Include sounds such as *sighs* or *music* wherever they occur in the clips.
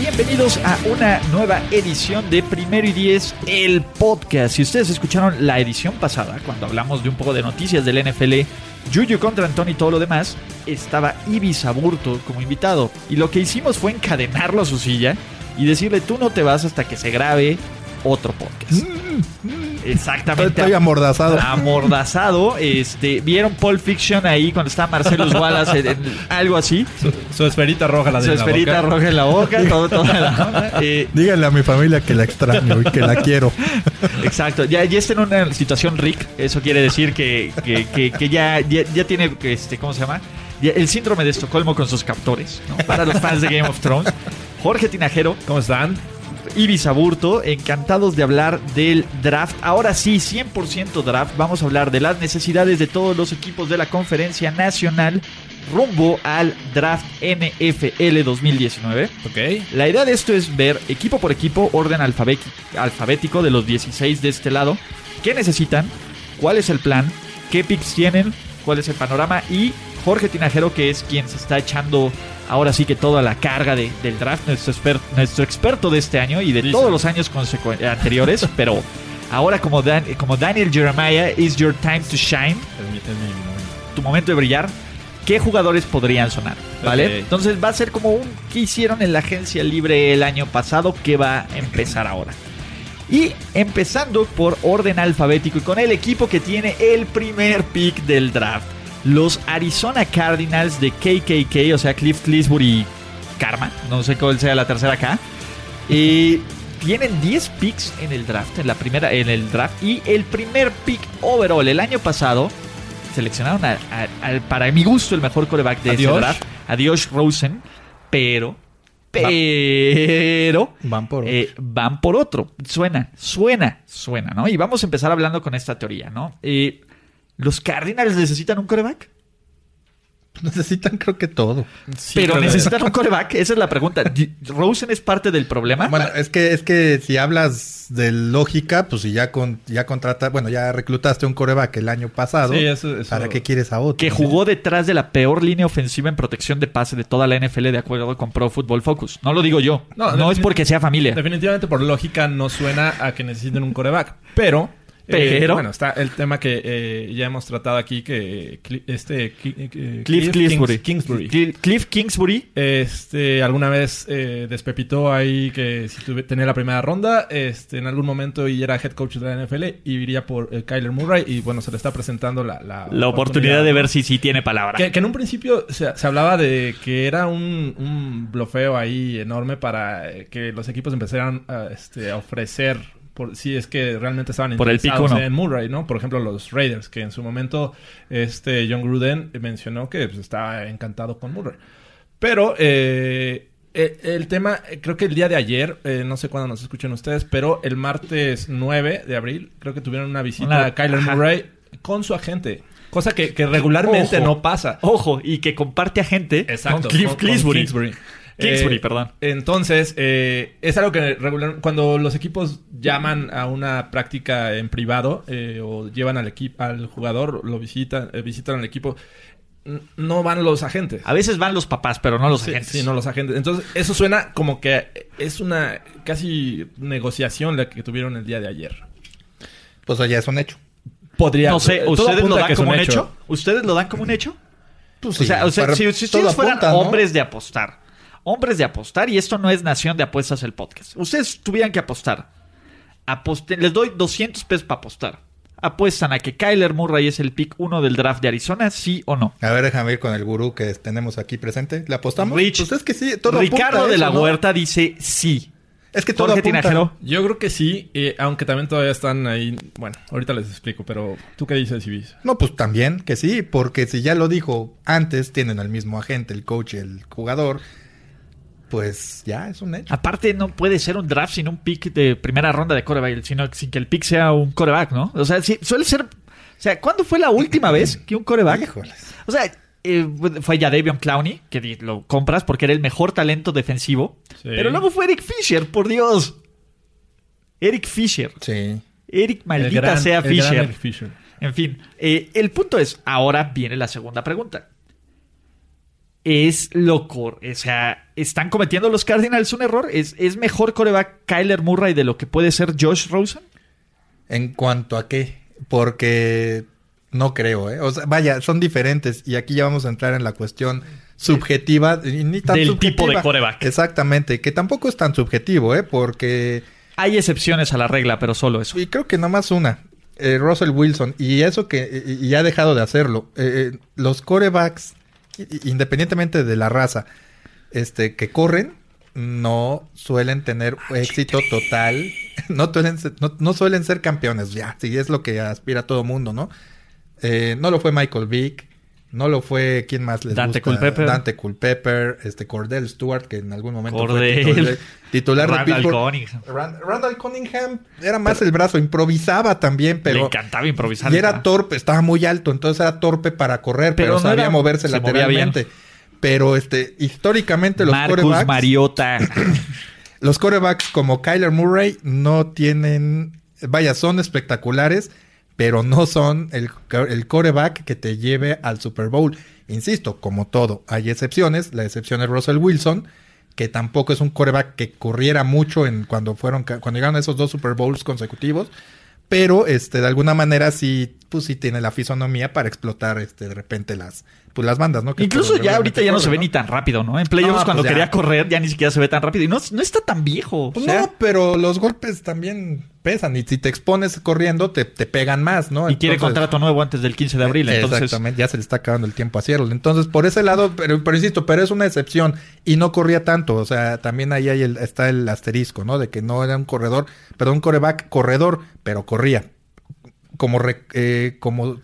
Bienvenidos a una nueva edición de Primero y Diez, el podcast. Si ustedes escucharon la edición pasada, cuando hablamos de un poco de noticias del NFL, Juju contra Anthony y todo lo demás, estaba Ibis Aburto como invitado. Y lo que hicimos fue encadenarlo a su silla y decirle, tú no te vas hasta que se grabe otro podcast. Mm, mm. Exactamente. Estoy amordazado. Amordazado. Este, ¿Vieron Pulp Fiction ahí cuando está Marcelo Wallace? En, algo así. Su, esferita roja la de Su esferita roja en la boca, todo, toda la *laughs* eh, Díganle a mi familia que la extraño y que la quiero. Exacto. Ya, ya está en una situación Rick. Eso quiere decir que, que, que, ya, ya, tiene, este, ¿cómo se llama? el síndrome de Estocolmo con sus captores, ¿no? Para los fans de Game of Thrones. Jorge Tinajero. ¿Cómo están? Ibis Aburto, encantados de hablar del draft. Ahora sí, 100% draft. Vamos a hablar de las necesidades de todos los equipos de la Conferencia Nacional rumbo al draft NFL 2019. Ok. La idea de esto es ver equipo por equipo, orden alfabético de los 16 de este lado. ¿Qué necesitan? ¿Cuál es el plan? ¿Qué picks tienen? ¿Cuál es el panorama? Y Jorge Tinajero, que es quien se está echando ahora sí que toda la carga del draft, nuestro, nuestro experto de este año y de todos los años anteriores, *laughs* pero ahora como, como Daniel Jeremiah, is your time to shine. Tu momento de brillar. ¿Qué jugadores podrían sonar? ¿Vale? Entonces va a ser como un que hicieron en la agencia libre el año pasado que va a empezar ahora. Y empezando por orden alfabético y con el equipo que tiene el primer pick del draft los Arizona Cardinals de KKK, o sea, Cliff Clisbury Karma, no sé cuál sea la tercera acá. y tienen 10 picks en el draft, en la primera, en el draft, y el primer pick overall el año pasado seleccionaron para mi gusto el mejor coreback de ese draft, Adiós Rosen, pero pero van por, eh, van por otro. Suena, suena, suena, ¿no? Y vamos a empezar hablando con esta teoría, ¿no? Eh, ¿Los Cardinals necesitan un coreback? *laughs* Necesitan creo que todo. pero necesitan un coreback, esa es la pregunta. *laughs* ¿Rosen es parte del problema? Bueno, es que, es que si hablas de lógica, pues si ya con, ya contratas, bueno, ya reclutaste un coreback el año pasado, ¿para qué quieres a otro? Que jugó detrás de la peor línea ofensiva en protección de pase de toda la NFL de acuerdo con Pro Football Focus. No lo digo yo. No, no es porque sea familia. Definitivamente por lógica no suena a que necesiten un coreback. Pero eh, Pero... bueno, está el tema que eh, ya hemos tratado aquí, que este eh, Cliff, Kingsbury. Cliff Kingsbury. Este, alguna vez despepitó ahí que si tuve, tenía la primera ronda, este, en algún momento y era head coach de la NFL y iría por Kyler Murray y bueno, se le está presentando la... La, oportunidad, de ver si sí tiene palabra. Que, en un principio se, hablaba de que era un, un blofeo ahí enorme para que los equipos empezaran a, este, a ofrecer por, si es que realmente estaban interesados en Murray, ¿no? Por ejemplo, los Raiders, que en su momento este John Gruden mencionó que pues, estaba encantado con Murray. Pero eh, e, el, tema, creo que el día de ayer, eh, no sé cuándo nos escuchan ustedes, pero el martes 9 de abril, creo que tuvieron una visita a Kyler Murray con su agente. Cosa que, regularmente no pasa. Ojo, y que comparte agente con Cliff Kingsbury. Kingsbury, eh, perdón. Entonces, eh, es algo que regular, cuando los equipos llaman a una práctica en privado eh, o llevan al equipo al jugador, lo visitan, visitan al equipo, no van los agentes. A veces van los papás, pero no los agentes. Sí, no los agentes. Entonces, eso suena como que es una casi negociación la que tuvieron el día de ayer. Pues ya es un hecho. Podría. No sé, ¿ustedes lo dan como un hecho? ¿Ustedes lo dan como un hecho? Pues o sea, si, ustedes fueran hombres de apostar hombres de apostar, y esto no es Nación de Apuestas el podcast. Ustedes tuvieran que apostar. les doy 200 pesos para apostar. ¿Apuestan a que Kyler Murray es el pick 1 del draft de Arizona, sí o no? A ver, déjame ir con el gurú que tenemos aquí presente. ¿Le apostamos? Rich, pues que sí, Ricardo de la Huerta dice sí. Es que todo apunta. Yo creo que sí, eh, aunque también todavía están ahí. Bueno, ahorita les explico, pero ¿tú qué dices, Ibis? No, pues también que sí, porque si ya lo dijo antes, tienen al mismo agente, el coach y el jugador, pues ya es un hecho. Aparte, no puede ser un draft sin un pick de primera ronda de coreback, sino sin que el pick sea un coreback, ¿no? O sea, sí, suele ser. O sea, ¿cuándo fue la última vez que un coreback? O sea, eh, fue ya Davion Clowney, que lo compras porque era el mejor talento defensivo. Pero luego fue Eric Fisher, por Dios. Eric Fisher. Sí. Eric maldita sea Fisher. En fin, eh, el punto es, ahora viene la segunda pregunta. Es loco, o sea, ¿están cometiendo los Cardinals un error? ¿Es, ¿Es mejor coreback Kyler Murray de lo que puede ser Josh Rosen? ¿En cuanto a qué? Porque no creo, ¿eh? O sea, vaya, son diferentes. Y aquí ya vamos a entrar en la cuestión subjetiva. Ni tan Del tipo de coreback. Exactamente. Que tampoco es tan subjetivo, ¿eh? Porque... Hay excepciones a la regla, pero solo eso. Y creo que nada más una. Eh, Russell Wilson. Y eso que... Y, ha dejado de hacerlo. Eh, eh, los corebacks, independientemente de la raza, este, que corren, no suelen tener éxito total. *laughs* No suelen, ser, no, suelen ser campeones, ya. Sí, es lo que aspira todo mundo, ¿no? Eh, no lo fue Michael Vick. No lo fue, ¿quién más les Dante gusta? Culpepper. Dante Culpepper, este Cordell Stewart, que en algún momento fue titular, Randall Cunningham. Randall Cunningham era más el brazo, improvisaba también, pero... Le encantaba improvisar. Y era torpe, estaba muy alto, entonces era torpe para correr, pero, sabía moverse lateralmente. Pero este, históricamente los Marcus corebacks... Mariota. *coughs* los corebacks como Kyler Murray no tienen... Vaya, son espectaculares pero no son el, el coreback que te lleve al Super Bowl. Insisto, como todo, hay excepciones. La excepción es Russell Wilson, que tampoco es un coreback que corriera mucho en cuando fueron cuando llegaron a esos dos Super Bowls consecutivos, pero este de alguna manera sí pues sí tiene la fisonomía para explotar este de repente las pues las bandas, ¿no? Incluso ya ahorita ya no se ve ni tan rápido, ¿no? En playoffs cuando pues quería correr ya ni siquiera se ve tan rápido y no, no está tan viejo. Pues no, pero los golpes también pesan y si te expones corriendo te, te pegan más, ¿no? Y quiere contrato nuevo antes del 15 de abril, entonces... Exactamente, ya se le está acabando el tiempo a Cierro. Entonces, por ese lado, pero, pero insisto, pero es una excepción y no corría tanto, o sea, también ahí hay el, está el asterisco, ¿no? De que no era un corredor, perdón, un coreback corredor, pero corría como, eh, como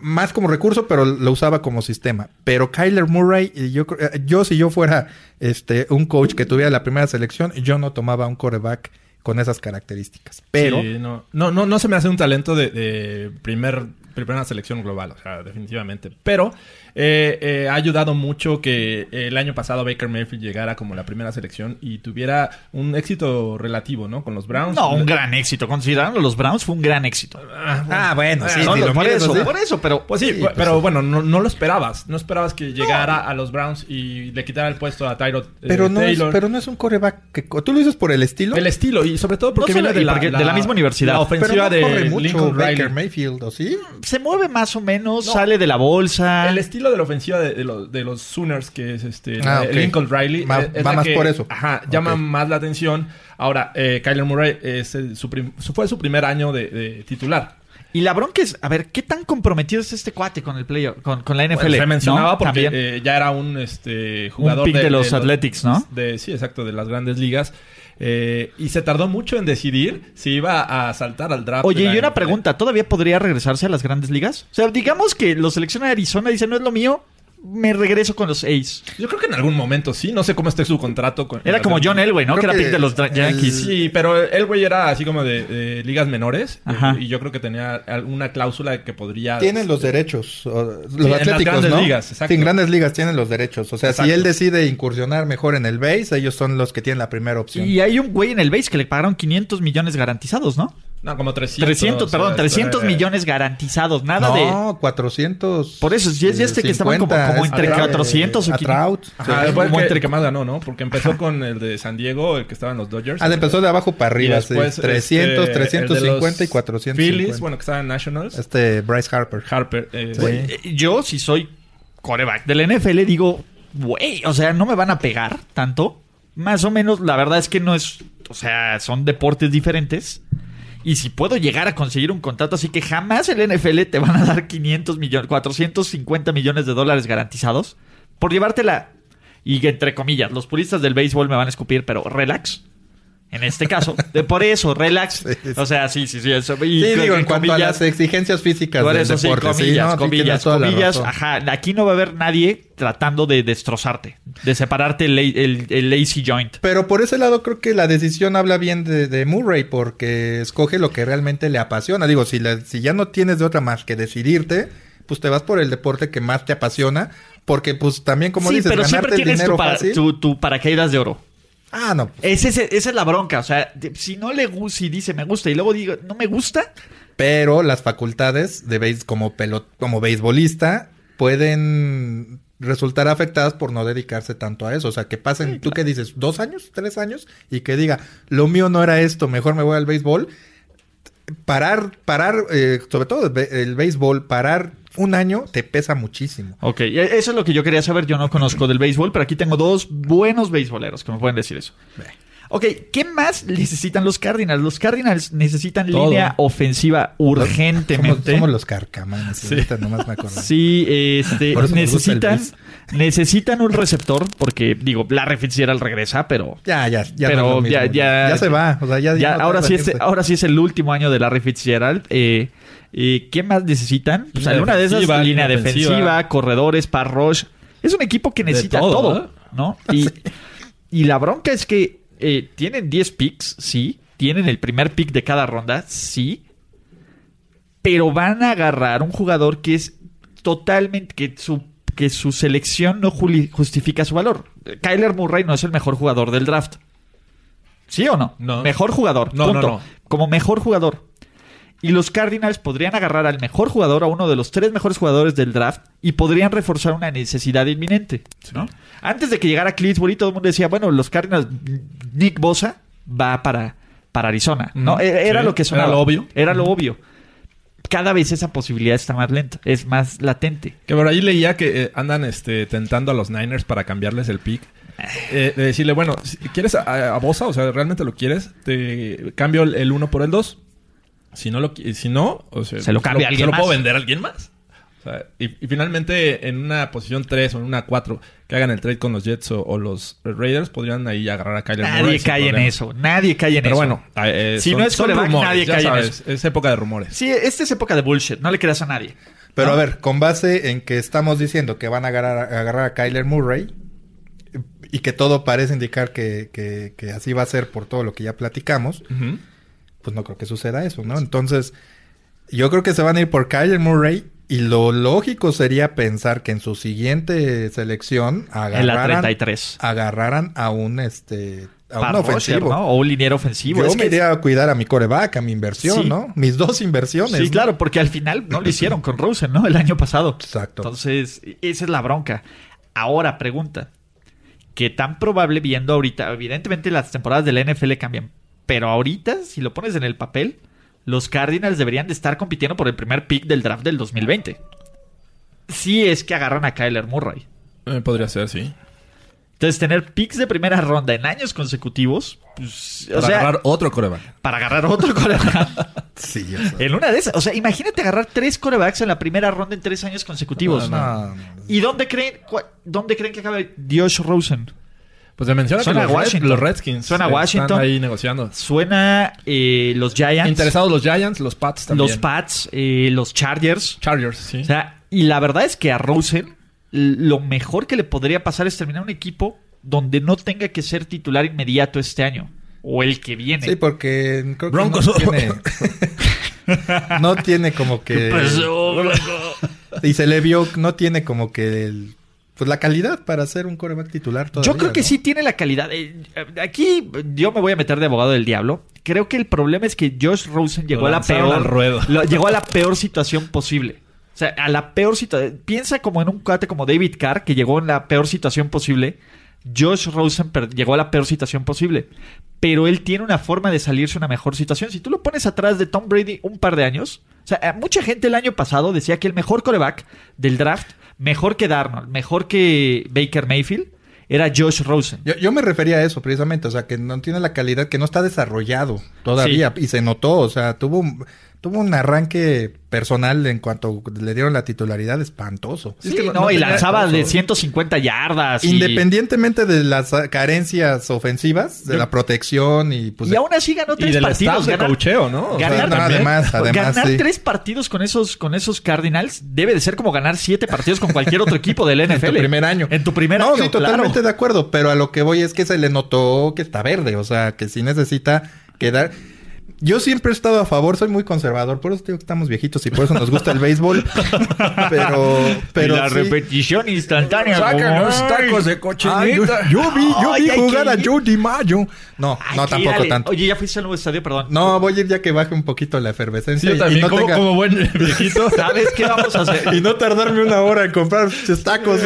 más como recurso, pero lo usaba como sistema. Pero Kyler Murray, yo, eh, yo si yo fuera este, un coach que tuviera la primera selección, yo no tomaba un coreback con esas características. Pero no, no, no, no se me hace un talento de, de primer primera selección global, o sea, definitivamente. Pero eh, eh, ha ayudado mucho que el año pasado Baker Mayfield llegara como la primera selección y tuviera un éxito relativo, ¿no? Con los Browns. No, un gran éxito. Considerando los Browns fue un gran éxito. Ah, bueno, ah, sí, por, eso, por eso, pero... Pues sí, pues pero bueno, no, lo esperabas. No esperabas que llegara a los Browns y le quitara el puesto a Tyrod eh, pero no Es, pero no es un coreback que... ¿Tú lo dices por el estilo? El estilo y sobre todo porque viene de la, de la, misma universidad. La ofensiva de Lincoln Baker Mayfield, ¿o sí? Se mueve más o menos, sale de la bolsa. El estilo de la ofensiva de de, los, Sooners, que es este ah, Lincoln Riley. Va, más por eso. Ajá, llama más la atención. Ahora, eh, Kyler Murray es su fue su primer año de, titular. Y la bronca es, a ver, ¿qué tan comprometido es este cuate con el playoff, con, la NFL? se mencionaba porque eh, ya era un este, jugador de, los Athletics, ¿no? De, sí, exacto, de las grandes ligas. Eh, y se tardó mucho en decidir si iba a saltar al draft. Oye, y una pregunta, ¿todavía podría regresarse a las grandes ligas? O sea, digamos que lo selecciona Arizona y dice, no es lo mío, me regreso con los A's. Yo creo que en algún momento sí. No sé cómo esté su contrato. Con, era como John Elway, ¿no? que era pick de los Yankees. Sí, pero Elway era así como de, ligas menores. Ajá. Y yo creo que tenía alguna cláusula que podría... Tienen los derechos. Los atléticos, grandes ligas, exacto. Sí, en grandes ligas tienen los derechos. O sea, si él decide incursionar mejor en el base, ellos son los que tienen la primera opción. Y hay un güey en el base que le pagaron 500 millones garantizados, ¿no? No, como 300. 300, perdón, 300 millones garantizados, nada de... No, 400. Por eso, si es este que estaban como, como entre 400 o... A Trout. Ajá, sí. como entre que más ganó, ¿no? Porque empezó con el de San Diego, el que estaba en los Dodgers. Ah, empezó de abajo para arriba, sí. 300, 350 y 450. Phillies, bueno, que estaba en Nationals. Este, Bryce Harper. Harper. Eh, Yo, si soy coreback del NFL, digo, güey, o sea, no me van a pegar tanto. Más o menos, la verdad es que no es, o sea, son deportes diferentes. Y si puedo llegar a conseguir un contrato así que jamás el NFL te van a dar 500 millones, 450 millones de dólares garantizados por llevártela. Y entre comillas, los puristas del béisbol me van a escupir, pero relax en este caso. De por eso, relax. *laughs* O sea, sí, sí, sí. Eso. Y sí, digo, en cuanto a las exigencias físicas del eso, deporte. Sí, comillas, comillas, comillas. Ajá, aquí no va a haber nadie tratando de destrozarte, de separarte el, el, lazy joint. Pero por ese lado creo que la decisión habla bien de, Murray, porque escoge lo que realmente le apasiona. Digo, si, si ya no tienes de otra más que decidirte, pues te vas por el deporte que más te apasiona, porque pues también como dices, pero siempre tienes tu, tu, tu paracaídas de oro. Ah, no. esa es la bronca. O sea, si no le gusta, si dice me gusta y luego digo no me gusta. Pero las facultades de base, como, pelot, como beisbolista pueden resultar afectadas por no dedicarse tanto a eso. O sea, que pasen, tú qué dices, dos años, tres años, y que diga, lo mío no era esto, mejor me voy al béisbol. Parar, parar, eh, sobre todo el béisbol, parar un año te pesa muchísimo. Ok, eso es lo que yo quería saber. Yo no conozco del béisbol, pero aquí tengo dos buenos béisboleros que me pueden decir eso. Ok, ¿qué más necesitan los Cardinals? Los Cardinals necesitan línea ofensiva urgentemente. Somos, los carcamanes, sí. nomás me acuerdo. Sí, este, necesitan, necesitan un receptor, porque digo, la Fitzgerald regresa, pero... Ya, ya, ya. Pero ya, ya, ya, se va. O sea, ya, ya ahora, sí es, ahora sí es el último año de la Fitzgerald. Eh, ¿Y ¿Qué más necesitan? Pues alguna de esas, línea defensiva, corredores, parrosh. Es un equipo que necesita todo, ¿no? Y, y, la bronca es que eh, tienen 10 picks, sí. Tienen el primer pick de cada ronda, sí. Pero van a agarrar un jugador que es totalmente. que su, que su selección no justifica su valor. Kyler Murray no es el mejor jugador del draft. ¿Sí o no? No. Mejor jugador. No, punto. Como mejor jugador. Y los Cardinals podrían agarrar al mejor jugador, a uno de los tres mejores jugadores del draft, y podrían reforzar una necesidad inminente. ¿no? Antes de que llegara Clinsbury, todo el mundo decía, bueno, los Cardinals, Nick Bosa va para, para Arizona. ¿no? E-, era lo que sonaba. Era lo obvio. Era lo obvio. Cada vez esa posibilidad está más lenta, es más latente. Que por ahí leía que eh, andan este, tentando a los Niners para cambiarles el pick. *sighs* Eh, de decirle, bueno, si quieres a, Bosa, o sea, realmente lo quieres, te cambio el 1 por el 2 si no lo si no, o sea, se lo cambia alguien ¿se lo puedo vender a alguien más? O sea, y, finalmente en una posición 3 o en una 4 que hagan el trade con los Jets o, los Raiders podrían ahí agarrar a Kyler Nadie cae en eso, nadie cae en Pero eso. bueno, eh, si no es coreback, nadie cae en eso. Es época de rumores. Sí, esta es época de bullshit, no le creas a nadie. Pero a ver, con base en que estamos diciendo que van a agarrar, a, agarrar a Kyler Murray y que todo parece indicar que, que, así va a ser por todo lo que ya platicamos, pues no creo que suceda eso, ¿no? Entonces, yo creo que se van a ir por Kyler Murray y lo lógico sería pensar que en su siguiente selección agarraran, agarraran a un este a un ofensivo o un liniero ofensivo. Yo me iría a cuidar a mi coreback, a mi inversión, ¿no? Mis dos inversiones. Sí, claro, porque al final no lo hicieron con Rosen, ¿no? El año pasado. Exacto. Entonces, esa es la bronca. Ahora, pregunta. ¿Qué tan probable viendo ahorita? Evidentemente las temporadas de la NFL cambian, pero ahorita, si lo pones en el papel, los Cardinals deberían de estar compitiendo por el primer pick del draft del 2020. Si es que agarran a Kyler Murray. Eh, podría ser, sí. Entonces, tener picks de primera ronda en años consecutivos. Pues, para agarrar otro coreback. Para agarrar otro coreback. *laughs* sí, En una de esas. O sea, imagínate agarrar tres corebacks en la primera ronda en tres años consecutivos. ¿Y dónde creen, dónde creen que acabe Josh Rosen? Pues se menciona Suena que los, los, Redskins Suena Washington. están ahí negociando. Suena eh, los Giants. Interesados los Giants, los Pats también. Los Pats, eh, los Chargers. Chargers, sí. O sea, y la verdad es que a Rosen lo mejor que le podría pasar es terminar un equipo donde no tenga que ser titular inmediato este año. O el que viene. Sí, porque creo que Broncos. No, tiene, *laughs* no tiene como que... y se le vio, no tiene como que el pues la calidad para ser un coreback titular todavía, Yo creo que sí tiene la calidad. Eh, aquí yo me voy a meter de abogado del diablo. Creo que el problema es que Josh Rosen llegó a la peor llegó a la peor situación posible. O sea, a la peor situación. Piensa como en un cuate como David Carr que llegó en la peor situación posible Josh Rosen llegó a la peor situación posible. Pero él tiene una forma de salirse a una mejor situación. Si tú lo pones atrás de Tom Brady un par de años, o sea, mucha gente el año pasado decía que el mejor coreback del draft, mejor que Darnold, mejor que Baker Mayfield, era Josh Rosen. Yo, me refería a eso precisamente, o sea, que no tiene la calidad, que no está desarrollado todavía y se notó, o sea, tuvo tuvo un arranque personal en cuanto le dieron la titularidad espantoso. Sí, no, y lanzaba de 150 yardas. Independientemente de las carencias ofensivas, de la protección y pues... Y aún así ganó tres partidos. de cocheo, ¿no? Ganar, además, *laughs* además, ganar tres partidos con esos, con esos Cardinals debe de ser como ganar siete partidos con cualquier otro equipo del NFL. *laughs* en tu primer año. En tu primer año, No, sí, totalmente de acuerdo. Pero a lo que voy es que se le notó que está verde. O sea, que sí necesita quedar... Yo siempre he estado a favor, soy muy conservador, por eso digo que estamos viejitos y por eso nos gusta el béisbol. *laughs* pero, pero. la repetición instantánea. Sacan los tacos de cochinita. yo, vi, yo vi jugar a Joe DiMaggio. No, no tampoco tanto. Oye, ya fuiste al nuevo estadio, perdón. No, voy a ir ya que baje un poquito la efervescencia. yo también, y no como, tenga... como, buen *laughs* viejito. ¿Sabes qué vamos a hacer? y no tardarme una hora en comprar tacos.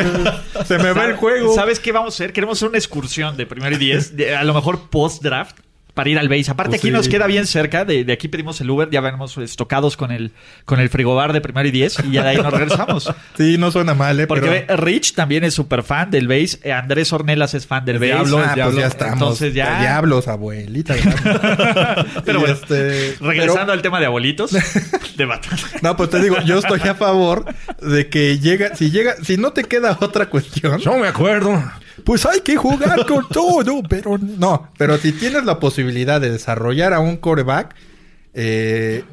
Se me va el juego. ¿Sabes qué vamos a hacer? Queremos hacer una excursión de primero y diez, a lo mejor post-draft para ir al base. Aparte, pues aquí nos queda bien cerca. De, de, aquí pedimos el Uber. Ya venimos estocados con el, con el frigobar de primero y diez. Y ya de ahí nos regresamos. *laughs* sí, no suena mal, ¿eh? Porque Rich también es súper fan del base. Eh, Andrés Ornelas es fan del base. Diablos, ah, pues ya estamos. Entonces ya. Diablos, abuelita. *laughs* pero bueno, este, regresando al tema de abuelitos. *laughs* de no, pues te digo, yo estoy a favor de que llega. Si llega. Si no te queda otra cuestión. No me acuerdo pues hay que jugar con *laughs* todo, pero no. Pero si tienes la posibilidad de desarrollar a un coreback, eh,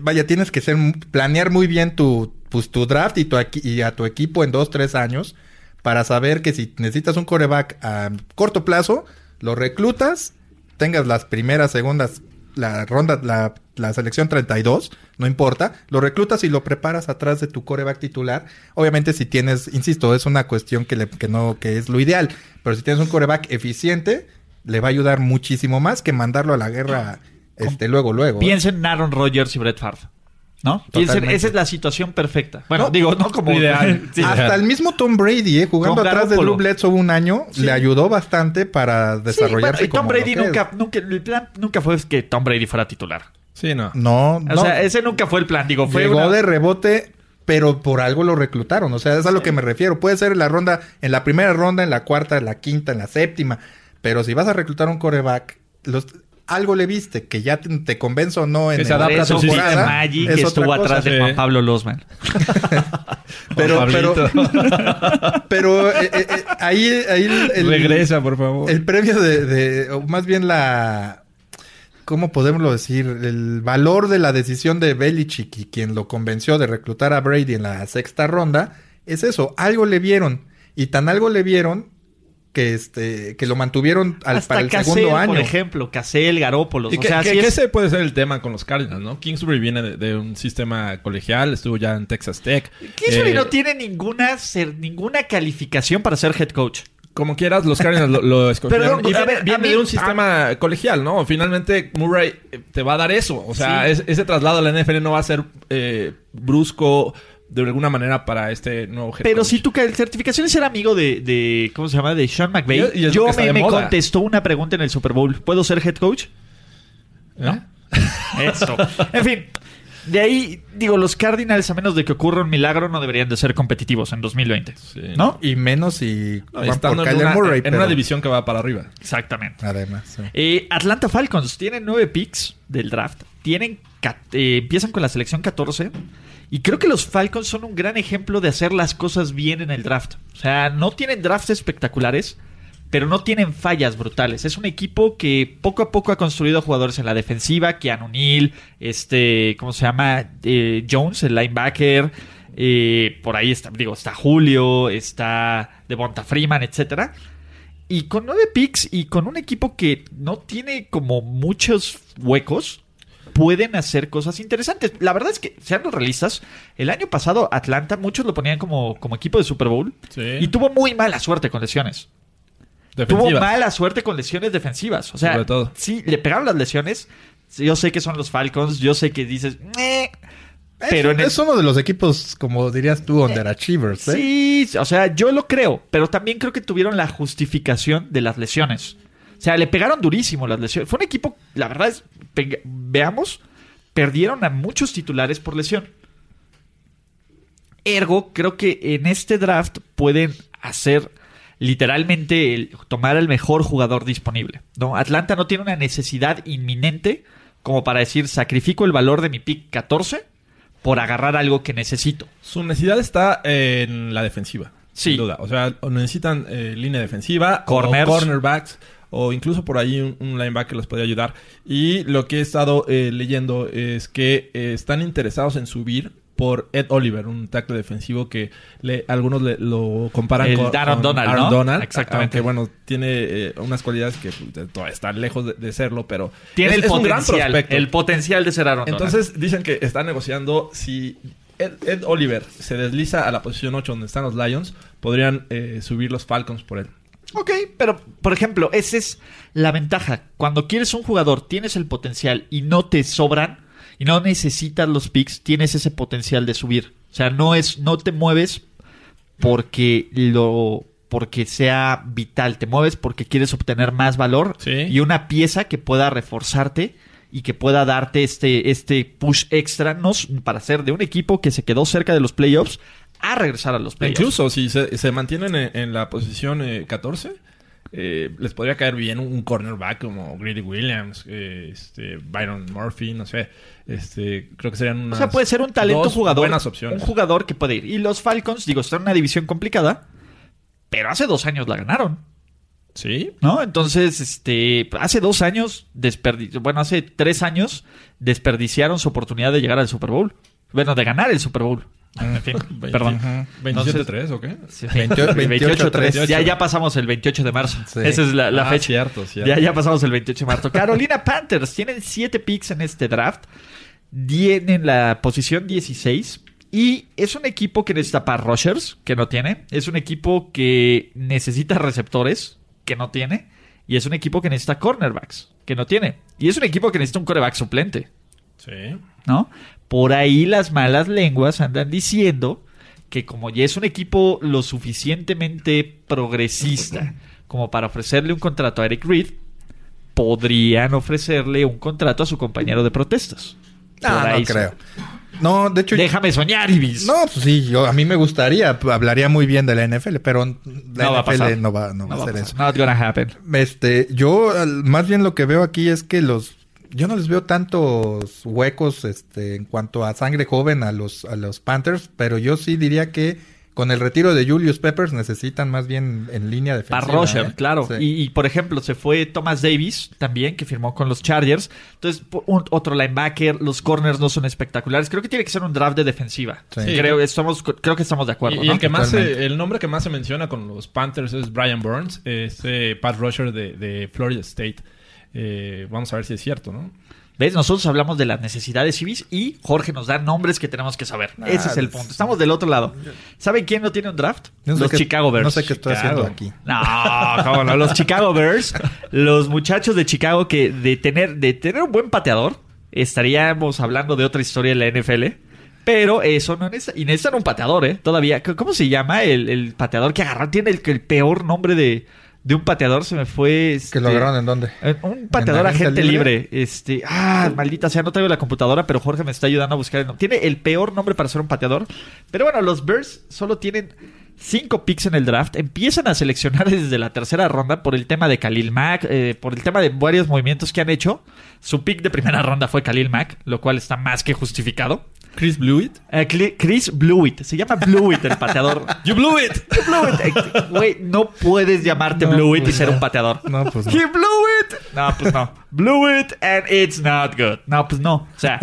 vaya, tienes que ser, planear muy bien tu, pues, tu draft y, tu, y a tu equipo en dos, tres años para saber que si necesitas un coreback a corto plazo, lo reclutas, tengas las primeras, segundas la ronda, la, la, selección 32, no importa, lo reclutas y lo preparas atrás de tu coreback titular. Obviamente si tienes, insisto, es una cuestión que, le, que no, que es lo ideal, pero si tienes un coreback eficiente, le va a ayudar muchísimo más que mandarlo a la guerra este, luego, luego. ¿eh? Piensen en Aaron Rodgers y Brett Favre. ¿No? esa es la situación perfecta. Bueno, digo, no como ideal. *laughs* Hasta el mismo Tom Brady, ¿eh? jugando atrás de Drew Bledsoe un año, le ayudó bastante para desarrollarse. y Tom Brady nunca, nunca, el plan nunca fue que Tom Brady fuera titular. Sí, no. No, O sea, ese nunca fue el plan. Digo, fue Llegó de rebote, pero por algo lo reclutaron. O sea, es a lo que me refiero. Puede ser en la ronda, en la primera ronda, en la cuarta, en la quinta, en la séptima. Pero si vas a reclutar un coreback, los, algo le viste, que ya te, convenzo o no en que se adapta a su Magic que estuvo atrás de Juan Pablo Losman. *laughs* pero, pero, *laughs* pero eh, eh, eh, ahí, ahí el, regresa, por favor. El premio de, de más bien la ¿cómo podemos decir? El valor de la decisión de Belichick y quien lo convenció de reclutar a Brady en la sexta ronda es eso, algo le vieron y tan algo le vieron que este que lo mantuvieron al, para el segundo año. Por ejemplo, Cassell, Garópolos. o sea, que, ese puede ser el tema con los Cardinals, ¿no? Kingsbury viene de, un sistema colegial, estuvo ya en Texas Tech. Kingsbury eh, no tiene ninguna, ninguna calificación para ser head coach. Como quieras, los Cardinals lo, *laughs* escogieron. y viene, de un sistema colegial, ¿no? Finalmente, Murray te va a dar eso. O sea, ese traslado a la NFL no va a ser eh, brusco de alguna manera para este nuevo head Pero si tu certificación es ser amigo de, de, ¿cómo se llama? De Sean McVay. yo me, contestó una pregunta en el Super Bowl. ¿Puedo ser head coach? ¿No? ¿Eh? *laughs* Eso. En fin. De ahí, digo, los Cardinals, a menos de que ocurra un milagro, no deberían de ser competitivos en 2020. ¿No? Y menos si estando en, una, Murray, en una división que va para arriba. Exactamente. Además. Eh, Atlanta Falcons tienen nueve picks del draft. Tienen eh, empiezan con la selección 14 y creo que los Falcons son un gran ejemplo de hacer las cosas bien en el draft. O sea, no tienen drafts espectaculares, pero no tienen fallas brutales. Es un equipo que poco a poco ha construido jugadores en la defensiva, Keanu Neal, este, ¿cómo se llama? Eh, Jones, el linebacker. Eh, por ahí está, digo, está Julio, está Devonta Freeman, etcétera. Y con nueve picks y con un equipo que no tiene como muchos huecos, pueden hacer cosas interesantes. La verdad es que, sean los realistas, el año pasado Atlanta, muchos lo ponían como, como equipo de Super Bowl y tuvo muy mala suerte con lesiones. Tuvo mala suerte con lesiones defensivas. O sea, sí, le pegaron las lesiones. Yo sé que son los Falcons, yo sé que dices, Pero es, uno de los equipos, como dirías tú, underachievers. ¿eh? Sí, o sea, yo lo creo, pero también creo que tuvieron la justificación de las lesiones. O sea, le pegaron durísimo las lesiones. Fue un equipo, la verdad es, veamos, perdieron a muchos titulares por lesión. Ergo, creo que en este draft pueden hacer literalmente el, tomar el mejor jugador disponible. ¿no? Atlanta no tiene una necesidad inminente como para decir sacrifico el valor de mi pick 14 por agarrar algo que necesito. Su necesidad está en la defensiva. Sin duda. O sea, necesitan eh, línea defensiva, Corners. o cornerbacks, o incluso por ahí un, linebacker les puede ayudar. Y lo que he estado eh, leyendo es que eh, están interesados en subir por Ed Oliver, un tackle defensivo que le, algunos le, lo comparan con, Aaron Donald, Aaron Donald. Exactamente. Aunque, bueno, tiene eh, unas cualidades que pues, todavía están lejos de, serlo, pero tiene el potencial, el potencial de ser Aaron Donald. Entonces dicen que está negociando si Ed, Oliver se desliza a la posición 8 donde están los Lions, podrían eh, subir los Falcons por él. Ok, pero por ejemplo, esa es la ventaja. Cuando quieres un jugador, tienes el potencial y no te sobran y no necesitas los picks, tienes ese potencial de subir. O sea, no es, no te mueves porque lo porque sea vital, te mueves porque quieres obtener más valor y una pieza que pueda reforzarte y que pueda darte este, este push extra no, para ser de un equipo que se quedó cerca de los playoffs a regresar a los playoffs. Incluso si se, mantienen en, la posición 14, eh, les podría caer bien un, cornerback como Greedy Williams, eh, este, Byron Murphy, no sé. Este, creo que serían unas O sea, puede ser un talento jugador. Buenas opciones. Un jugador que puede ir. Y los Falcons, digo, están en una división complicada, pero hace dos años la ganaron. Sí. ¿No? Entonces, este, hace dos años, bueno, hace tres años, desperdiciaron su oportunidad de llegar al Super Bowl. Bueno, de ganar el Super Bowl. En fin, *laughs* perdón. ¿27-3 o qué? 28-3. Ya, ya pasamos el 28 de marzo. Esa es la, ah, fecha. Cierto, cierto. Ya, ya pasamos el 28 de marzo. Carolina *laughs* Panthers tienen 7 picks en este draft. Tienen la posición 16. Y es un equipo que necesita para rushers, que no tiene. Es un equipo que necesita receptores, que no tiene. Y es un equipo que necesita cornerbacks, que no tiene. Y es un equipo que necesita un coreback suplente. Sí. ¿No? Por ahí las malas lenguas andan diciendo que como ya es un equipo lo suficientemente progresista como para ofrecerle un contrato a Eric Reed, podrían ofrecerle un contrato a su compañero de protestas. No, no creo. No, de hecho. Déjame soñar, Ibis. No, pues sí, yo, a mí me gustaría, hablaría muy bien de la NFL, pero la no NFL va no va, no va a hacer eso. Not gonna happen. Este, yo más bien lo que veo aquí es que los yo no les veo tantos huecos este, en cuanto a sangre joven a los, a los Panthers, pero yo sí diría que con el retiro de Julius Peppers necesitan más bien en línea defensiva. Para Roger, ¿eh? claro. Y, por ejemplo, se fue Thomas Davis también, que firmó con los Chargers. Entonces, otro linebacker, los corners no son espectaculares. Creo que tiene que ser un draft de defensiva. Creo, estamos, creo que estamos de acuerdo. Y, el, que más el nombre que más se menciona con los Panthers es Brian Burns, ese Pat Rusher de, de Florida State. Eh, vamos a ver si es cierto, ¿no? ¿Ves? Nosotros hablamos de las necesidades civis y Jorge nos da nombres que tenemos que saber. Ah, Ese es el punto. Estamos del otro lado. ¿Saben quién no tiene un draft? los Chicago Bears. No sé qué estoy haciendo aquí. No, cómo no. Los Chicago Bears, los muchachos de Chicago que de tener, de tener un buen pateador, estaríamos hablando de otra historia en la NFL. Pero eso no necesita. Y necesitan un pateador, ¿eh? Todavía. ¿Cómo se llama el, pateador que agarraron? Tiene el peor nombre de de un pateador se me fue. Este, ¿Que lo agarraron en dónde? Un pateador agente libre? Este. Ah, maldita sea, no traigo la computadora, pero Jorge me está ayudando a buscar el nombre. Tiene el peor nombre para ser un pateador. Pero bueno, los Bears solo tienen cinco picks en el draft. Empiezan a seleccionar *laughs* desde la tercera ronda por el tema de Khalil Mack, eh, por el tema de varios movimientos que han hecho. Su pick de primera ronda fue Khalil Mack, lo cual está más que justificado. Chris Blewett. Eh, Chris Blewett. Se llama Blewett el pateador. *laughs* you blew it. You blew it. Güey, no puedes llamarte no, Blewett y pues ser un pateador. No, pues no. He blew it. No, pues no. blew it and it's not good. No, pues no. O sea,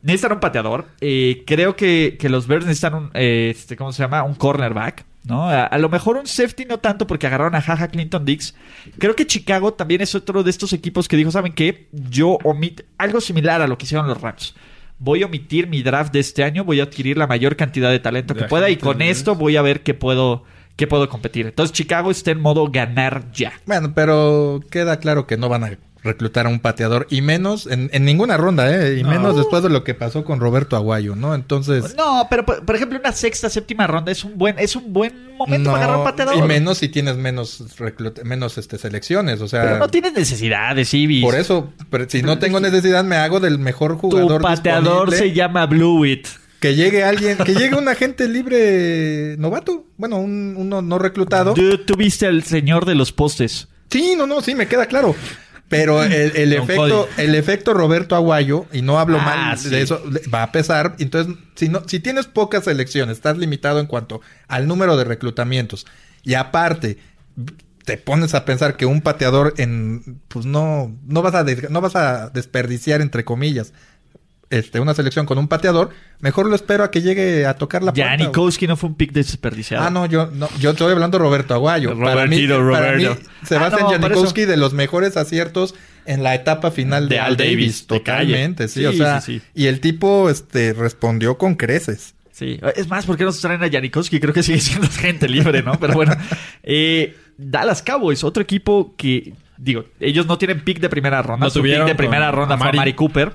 necesitan un pateador. Eh, creo que, que, los Bears necesitan un, eh, este, ¿cómo se llama? Un cornerback. ¿no? A, lo mejor un safety no tanto porque agarraron a Jaja Clinton Dix. Creo que Chicago también es otro de estos equipos que dijo, ¿saben qué? Yo omit algo similar a lo que hicieron los Rams voy a omitir mi draft de este año, voy a adquirir la mayor cantidad de talento que pueda y con esto voy a ver qué puedo qué puedo competir. Entonces Chicago está en modo ganar ya. Bueno, pero queda claro que no van a reclutar a un pateador y menos en, ninguna ronda, ¿eh? Y menos después de lo que pasó con Roberto Aguayo, ¿no? Entonces... No, pero por, ejemplo una sexta, séptima ronda es un buen es un buen momento para agarrar un pateador. Y menos si tienes menos menos este selecciones, o sea... Pero no tienes necesidad de Civis. Por eso, si no tengo necesidad me hago del mejor jugador Tu pateador se llama Blueit. Que llegue alguien, que llegue un agente libre novato, bueno, un, uno no reclutado. Tú, viste al señor de los postes. Sí, no, no, sí, me queda claro. Pero *laughs* el, efecto, el efecto Roberto Aguayo, y no hablo ah, mal de eso, va a pesar. Entonces, si no, si tienes pocas elecciones, estás limitado en cuanto al número de reclutamientos. Y aparte, te pones a pensar que un pateador en pues no, no vas a no vas a desperdiciar entre comillas este, una selección con un pateador, mejor lo espero a que llegue a tocar la puerta. Janikowski no fue un pick desperdiciado. Ah, no, yo, no, yo estoy hablando de Roberto Aguayo. para mí, para mí, Sebastián ah, Janikowski de los mejores aciertos en la etapa final de, Al Davis. totalmente, sí, o sea, y el tipo este, respondió con creces. Sí, es más, ¿por qué no se traen a Janikowski? Creo que sigue siendo *laughs* gente libre, ¿no? Pero bueno, eh, Dallas Cowboys, otro equipo que, digo, ellos no tienen pick de primera ronda. No su pick de primera ronda fue Mari Cooper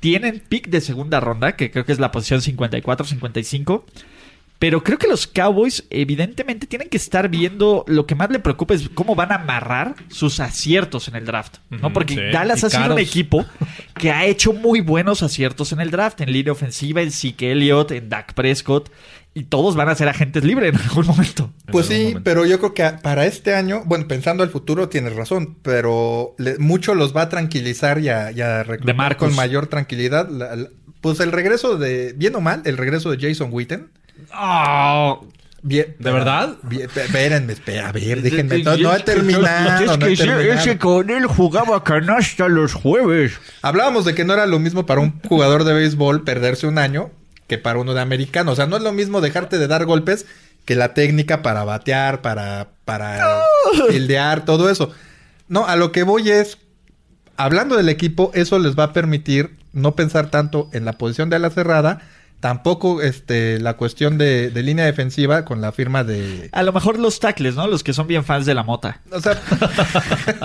tienen pick de segunda ronda, que creo que es la posición 54-55. Pero creo que los Cowboys evidentemente tienen que estar viendo lo que más le preocupa es cómo van a amarrar sus aciertos en el draft, ¿no? Porque Dallas ha sido un equipo que ha hecho muy buenos aciertos en el draft, en línea ofensiva, en Zeke Elliott, en Dak Prescott, y todos van a ser agentes libres en algún momento. Pues sí, pero yo creo que para este año, bueno, pensando al futuro tienes razón, pero mucho los va a tranquilizar y a, reclutar con mayor tranquilidad. pues el regreso de, bien o mal, el regreso de Jason Witten. Oh, Bien, ¿De verdad? espérenme, espera, a ver, déjenme. No, no he terminado. Es que ese con él jugaba canasta los jueves. Hablábamos de que no era lo mismo para un jugador de béisbol perderse un año que para uno de americano. O sea, no es lo mismo dejarte de dar golpes que la técnica para batear, para, para *laughs* todo eso. No, a lo que voy es, hablando del equipo, eso les va a permitir no pensar tanto en la posición de la cerrada, Tampoco este, la cuestión de, línea defensiva con la firma de... A lo mejor los tackles, ¿no? Los que son bien fans de la mota. O sea, *laughs*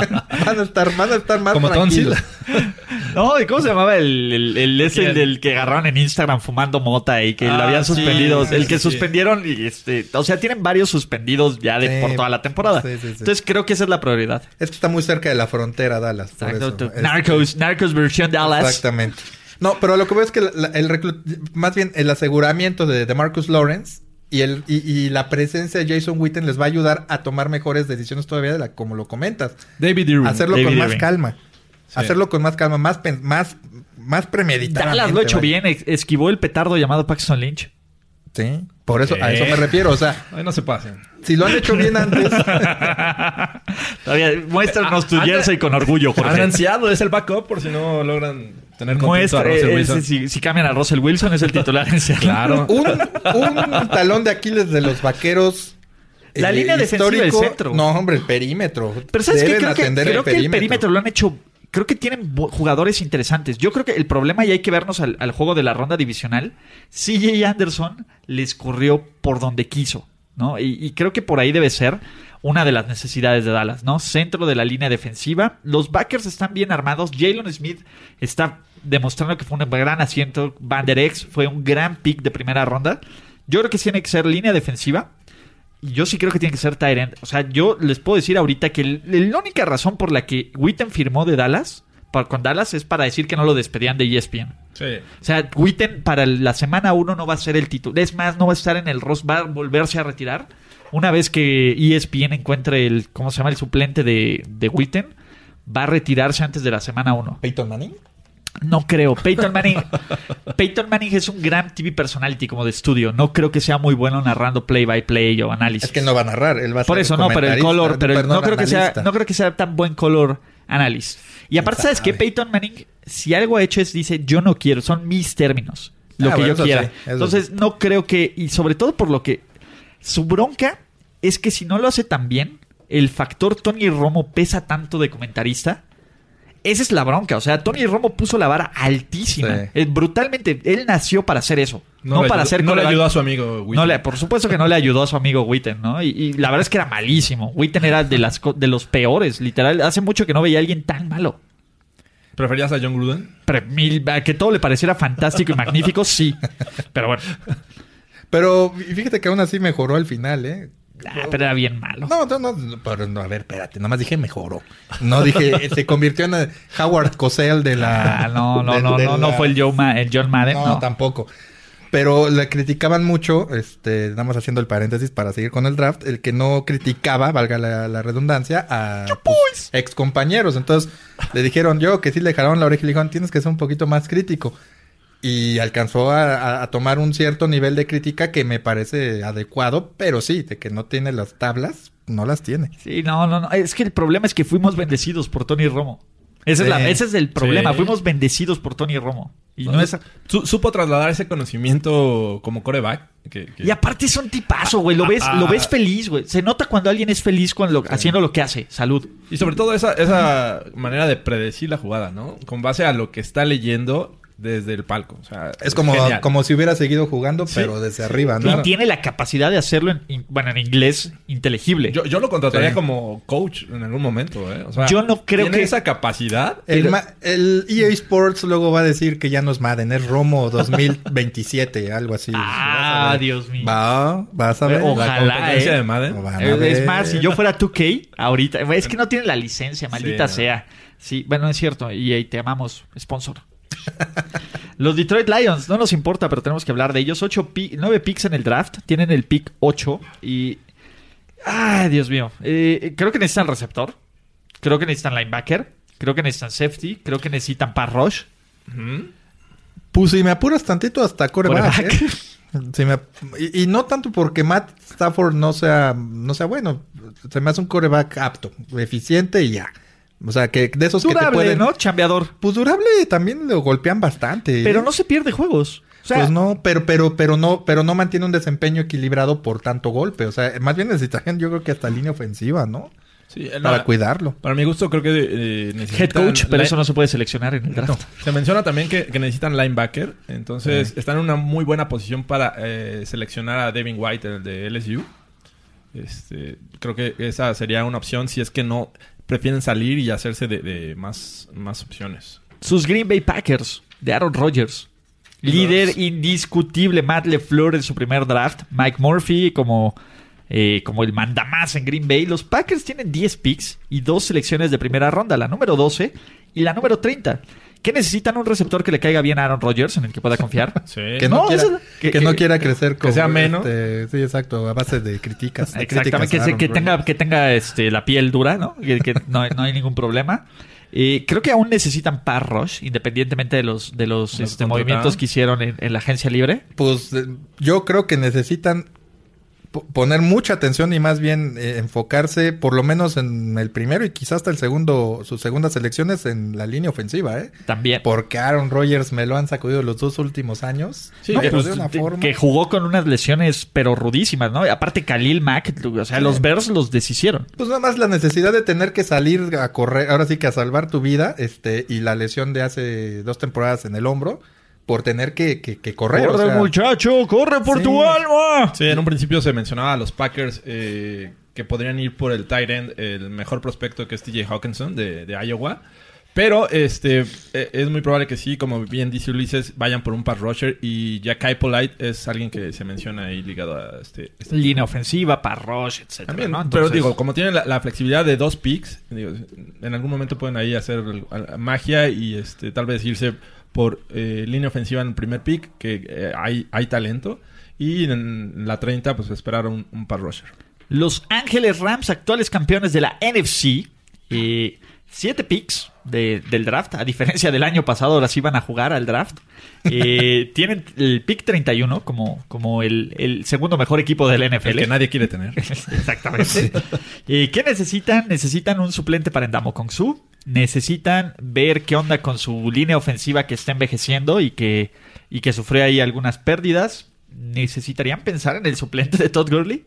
van, a estar, van a estar más Como tranquilos. no, ¿y cómo se llamaba el, el, el ese del que agarraron en Instagram fumando mota y que lo ah, habían suspendido? el que suspendieron y este... O sea, tienen varios suspendidos ya de, por toda la temporada. Entonces creo que esa es la prioridad. Es que está muy cerca de la frontera Dallas. Exacto. Narcos, Narcos versión Dallas. Exactamente. No, pero lo que veo es que el más bien el aseguramiento de, de Marcus Lawrence y, el, y, la presencia de Jason Witten les va a ayudar a tomar mejores decisiones todavía de la, como lo comentas. David Irving. Hacerlo con más calma. Hacerlo con más calma, más, más, más premeditado. Dallas lo ha hecho bien, esquivó el petardo llamado Paxton Lynch. Sí, por eso, a eso me refiero, o sea... Ay, no se pasen. Si lo han hecho bien antes... *laughs* Todavía, muéstranos tu jersey con orgullo, Jorge. Han ansiado, es el backup por si no logran tener Muestra, a Russell Wilson. si, cambian a Russell Wilson, es el titular Claro. *laughs* un, un talón de Aquiles de los vaqueros la eh, línea defensiva del centro. No, hombre, el perímetro. Pero ¿sabes qué? Creo, que, creo que, el perímetro lo han hecho creo que tienen jugadores interesantes. Yo creo que el problema, y hay que vernos al, juego de la ronda divisional, CJ Anderson les corrió por donde quiso, ¿no? Y, creo que por ahí debe ser una de las necesidades de Dallas, ¿no? Centro de la línea defensiva. Los backers están bien armados. Jalen Smith está demostrando que fue un gran asiento. Van Der Ex fue un gran pick de primera ronda. Yo creo que tiene que ser línea defensiva yo sí creo que tiene que ser Tyrant. O sea, yo les puedo decir ahorita que la única razón por la que Witten firmó de Dallas, con Dallas, es para decir que no lo despedían de ESPN. Sí. O sea, Witten para la semana 1 no va a ser el título. Es más, no va a estar en el Ross, va a volverse a retirar. Una vez que ESPN encuentre el, ¿cómo se llama? El suplente de, de Witten, va a retirarse antes de la semana 1. ¿Peyton Manning? No creo. Peyton Manning, Peyton Manning es un gran TV personality como de estudio. No creo que sea muy bueno narrando play by play o análisis. Es que no va a narrar, él va a Por eso no, pero el color, pero no creo que sea, no creo que sea tan buen color análisis. Y aparte, ¿sabes qué? Peyton Manning, si algo ha hecho es dice, yo no quiero, son mis términos, lo ah, que yo quiera. Entonces, no creo que, y sobre todo por lo que su bronca es que si no lo hace tan bien, el factor Tony Romo pesa tanto de comentarista esa es la bronca. O sea, Tony Romo puso la vara altísima. Eh, brutalmente. Él nació para hacer eso. No, para hacer No le ayudó a su amigo Witten. No por supuesto que no le ayudó a su amigo Witten, ¿no? Y, la verdad es que era malísimo. Witten era de, las, de los peores, literal. Hace mucho que no veía a alguien tan malo. ¿Preferías a John Gruden? que todo le pareciera fantástico y magnífico, sí. Pero bueno. Pero fíjate que aún así mejoró al final, ¿eh? Ah, pero era bien malo. No, no, no, pero no, a ver, espérate, nomás dije mejoró. No dije, *laughs* se convirtió en Howard Cosell de la. Ah, no, no, no, no, no fue el, el John Madden. No, tampoco. Pero le criticaban mucho, este, nada más haciendo el paréntesis para seguir con el draft, el que no criticaba, valga la, redundancia, a pues, ex compañeros. Entonces le dijeron, yo que sí le jalaron la oreja y le dijeron, tienes que ser un poquito más crítico. Y alcanzó a, tomar un cierto nivel de crítica que me parece adecuado, pero sí, de que no tiene las tablas, no las tiene. Sí, no, no, no. Es que el problema es que fuimos bendecidos por Tony Romo. Ese, es, el problema. Fuimos bendecidos por Tony Romo. Y no, es... supo trasladar ese conocimiento como coreback. Y aparte es un tipazo, güey. Lo ves, lo ves feliz, güey. Se nota cuando alguien es feliz con lo, haciendo lo que hace. Salud. Y sobre todo esa, esa manera de predecir la jugada, ¿no? Con base a lo que está leyendo desde el palco. O sea, es como, como si hubiera seguido jugando, pero desde arriba, ¿no? Y tiene la capacidad de hacerlo en, bueno, en inglés inteligible. Yo, lo contrataría como coach en algún momento, ¿eh? yo no creo ¿tiene que esa capacidad. El, el, EA Sports luego va a decir que ya no es Madden, es Romo 2027, *laughs* algo así. Ah, Dios mío. Va, vas a ver. Ojalá, ¿eh? de Madden. Es más, si yo fuera 2K ahorita, es que no tiene la licencia, maldita sea. Sí, bueno, es cierto. EA, te amamos, sponsor. Los Detroit Lions, no nos importa, pero tenemos que hablar de ellos. Ocho 9 picks en el draft, tienen el pick 8 y... Ay, Dios mío. Eh, creo que necesitan receptor, creo que necesitan linebacker, creo que necesitan safety, creo que necesitan pass rush. Pues si me apuras tantito hasta coreback. ¿eh? y, no tanto porque Matt Stafford no sea, no sea bueno. Se me hace un coreback apto, eficiente y ya. O sea, que de esos que te pueden... ¿no? Chambeador. Pues durable también lo golpean bastante. Pero no se pierde juegos. pues no, pero, pero, pero no, pero no mantiene un desempeño equilibrado por tanto golpe. O sea, más bien necesitan, yo creo que hasta línea ofensiva, ¿no? Sí, para cuidarlo. Para mi gusto, creo que eh, necesitan... Head coach, pero eso no se puede seleccionar en el draft. Se menciona también que, necesitan linebacker. Entonces, están en una muy buena posición para eh, seleccionar a Devin White, el de LSU. Este, creo que esa sería una opción si es que no prefieren salir y hacerse de, más, más opciones. Sus Green Bay Packers de Aaron Rodgers. Líder indiscutible Matt LeFleur en su primer draft. Mike Murphy como, eh, como el mandamás en Green Bay. Los Packers tienen 10 picks y dos selecciones de primera ronda, la número 12 y la número 30. ¿Qué necesitan un receptor que le caiga bien a Aaron Rodgers, en el que pueda confiar? *laughs* Que, no, quiera, no quiera crecer con, que sea menos. Este, sí, exacto, a base de críticas. Exactamente, que, tenga, que tenga este, la piel dura, ¿no? Que, no, hay ningún problema. Eh, creo que aún necesitan par rush, independientemente de los, de los, este, movimientos que hicieron en, la agencia libre. Pues eh, yo creo que necesitan poner mucha atención y más bien eh, enfocarse por lo menos en el primero y quizás hasta el segundo, sus segundas elecciones en la línea ofensiva, ¿eh? También. Porque Aaron Rodgers me lo han sacudido los dos últimos años. Sí, que, pues, que jugó con unas lesiones pero rudísimas, ¿no? Y aparte Khalil Mack, o sea, los Bears los deshicieron. Pues nada más la necesidad de tener que salir a correr, ahora sí que a salvar tu vida, este, y la lesión de hace dos temporadas en el hombro por tener que, que, correr. Corre, muchacho, corre por tu alma. Sí, en un principio se mencionaba a los Packers eh, que podrían ir por el tight end, el mejor prospecto que es TJ Hawkinson de, Iowa. Pero este e, es muy probable que sí, como bien dice Ulises, vayan por un pass rusher y Jack Polite es alguien que se menciona ahí ligado a este, este línea ofensiva, pass rush, etcétera. Pero digo, como tienen la, flexibilidad de dos picks, en algún momento pueden ahí hacer magia y este tal vez irse por eh, línea ofensiva en el primer pick, que eh, hay, hay talento. Y en la 30, pues esperar un, un par rusher. Los Ángeles Rams, actuales campeones de la NFC, eh, siete picks del draft, a diferencia del año pasado, ahora sí van a jugar al draft. *laughs* tienen el pick 31 como, como el, segundo mejor equipo del NFL. El que nadie quiere tener. *laughs* Exactamente. ¿Qué necesitan? Necesitan un suplente para Endamo Kong Su necesitan ver qué onda con su línea ofensiva que está envejeciendo y que, y que sufrió ahí algunas pérdidas. ¿Necesitarían pensar en el suplente de Todd Gurley?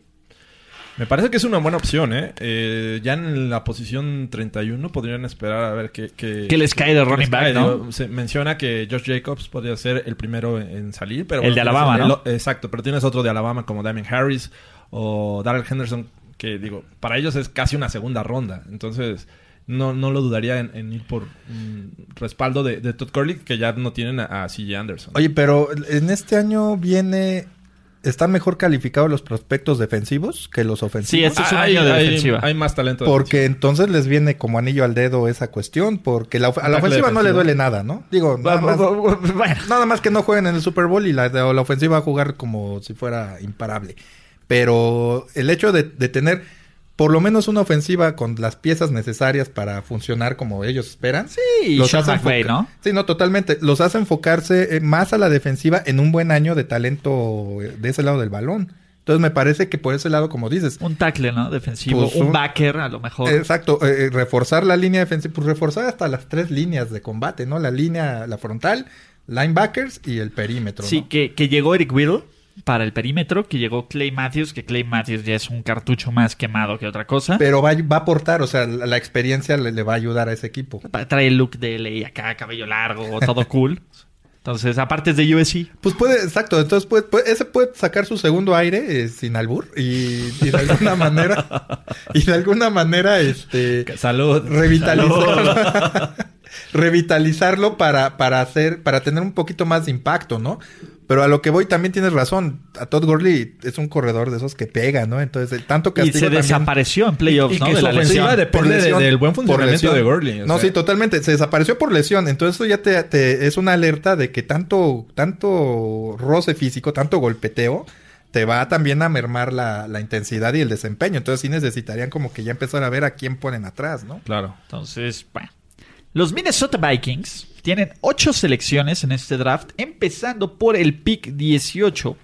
Me parece que es una buena opción, ¿eh? ¿eh? ya en la posición 31 podrían esperar a ver qué... ¿Qué les cae de running back, ¿no? Se menciona que Josh Jacobs podría ser el primero en salir, pero... El de Alabama, ¿no? exacto, pero tienes otro de Alabama como Damien Harris o Darrell Henderson, que digo, para ellos es casi una segunda ronda. Entonces, no, no lo dudaría en, ir por respaldo de, Todd Curley, que ya no tienen a, a CJ Anderson. Oye, pero en este año viene están mejor calificados los prospectos defensivos que los ofensivos. Sí, este es un año de defensiva. Hay más talento. Porque entonces les viene como anillo al dedo esa cuestión, porque la, a la ofensiva no le duele nada, ¿no? Digo, nada más, nada más que no jueguen en el Super Bowl y la, la ofensiva va a jugar como si fuera imparable. Pero el hecho de, de tener por lo menos una ofensiva con las piezas necesarias para funcionar como ellos esperan. Sí, los hace ¿no? Sí, no, totalmente. Los hace enfocarse eh, más a la defensiva en un buen año de talento eh, de ese lado del balón. Entonces me parece que por ese lado, como dices. Un tackle, ¿no? Defensivo. Pues un, backer, a lo mejor. Exacto. Eh, reforzar la línea defensiva. Pues reforzar hasta las tres líneas de combate, ¿no? La línea, la frontal, linebackers y el perímetro. Sí, que, que llegó Eric Whittle para el perímetro, que llegó Clay Matthews, que Clay Matthews ya es un cartucho más quemado que otra cosa. Pero va, va a aportar, o sea, la, experiencia le, va a ayudar a ese equipo. Trae el look de LA acá, cabello largo, todo *laughs* cool. Entonces, aparte es de USC. Pues puede, exacto. Entonces, puede, ese puede sacar su segundo aire eh, sin albur y, de alguna *laughs* manera, y de alguna manera, este. Salud. Revitalizarlo. *laughs* revitalizarlo para, para hacer, para tener un poquito más de impacto, ¿no? Pero a lo que voy también tienes razón. A Todd Gurley es un corredor de esos que pega, ¿no? Entonces, el tanto castigo Y se desapareció en playoffs, ¿no? de la ofensiva depende del buen funcionamiento de Gurley. No, sí, totalmente. Se desapareció por lesión. Entonces, eso ya te, es una alerta de que tanto, tanto roce físico, tanto golpeteo, te va también a mermar la, la, intensidad y el desempeño. Entonces, sí necesitarían como que ya empezar a ver a quién ponen atrás, ¿no? Claro. Entonces, bueno. Los Minnesota Vikings tienen ocho selecciones en este draft, empezando por el pick 18.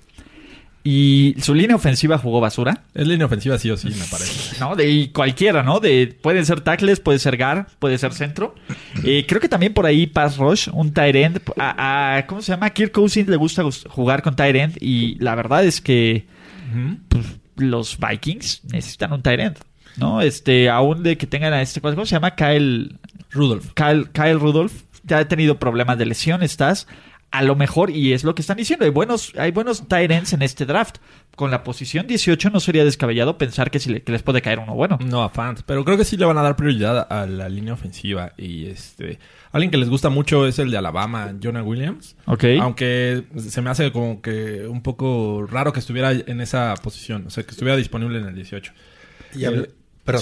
Y su línea ofensiva jugó basura. Es línea ofensiva sí o sí, me parece. *laughs* No, de cualquiera, ¿no? De, pueden ser tackles, puede ser guard, puede ser centro. Eh, creo que también por ahí pass rush, un tight end. A, ¿Cómo se llama? Kirk Cousins le gusta jugar con tight end y la verdad es que pues, los Vikings necesitan un tight end. ¿no? Este, aún de que tengan a este, ¿cómo se llama? Kyle Rudolph. Kyle, Kyle Rudolph. Ya ha tenido problemas de lesión, estás. A lo mejor, y es lo que están diciendo, hay buenos, hay buenos tight ends en este draft. Con la posición 18 no sería descabellado pensar que, si les puede caer uno bueno. No, a fans, pero creo que sí le van a dar prioridad a la línea ofensiva. Y este, alguien que les gusta mucho es el de Alabama, Jonah Williams. Ok. Aunque se me hace como que un poco raro que estuviera en esa posición, o sea, que estuviera disponible en el 18. Y, eh, pero,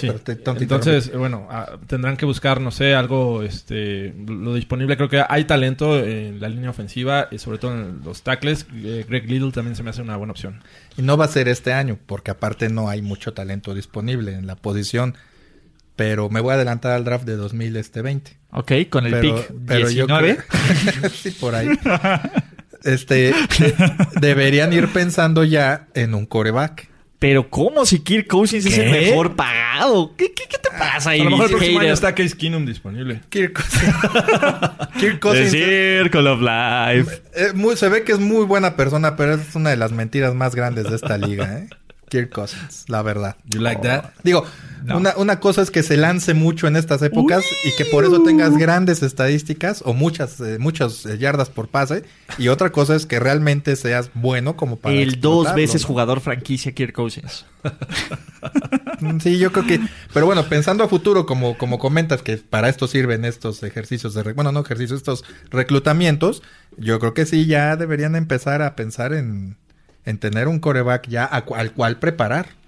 Entonces, bueno, ah, tendrán que buscar, no sé, algo, este, lo disponible. Creo que hay talento en la línea ofensiva y sobre todo en los tackles. Eh, Greg Little también se me hace una buena opción. Y no va a ser este año, porque aparte no hay mucho talento disponible en la posición. Pero me voy a adelantar al draft de 2020. Ok, con el pick pero 19. *laughs* sí, por ahí. Este, deberían ir pensando ya en un coreback. Pero ¿cómo si Kirk Cousins es el mejor pagado? ¿Qué, qué, qué te pasa ahí? A lo mejor el próximo año está Case Keenum disponible. Kirk Cousins. *laughs* Kirk Cousins. The Circle of Life. Eh, muy, se ve que es muy buena persona, pero es una de las mentiras más grandes de esta liga, ¿eh? Kirk Cousins, la verdad. You like that? Digo, una, una, cosa es que se lance mucho en estas épocas y que por eso tengas grandes estadísticas o muchas, eh, muchas eh, yardas por pase. Y otra cosa es que realmente seas bueno como para. El dos veces jugador franquicia Kirk Cousins. *laughs* sí, yo creo que. Pero bueno, pensando a futuro, como, como comentas que para esto sirven estos ejercicios de. Bueno, no ejercicios, estos reclutamientos. Yo creo que sí, ya deberían empezar a pensar en en tener un coreback ya al cual preparar.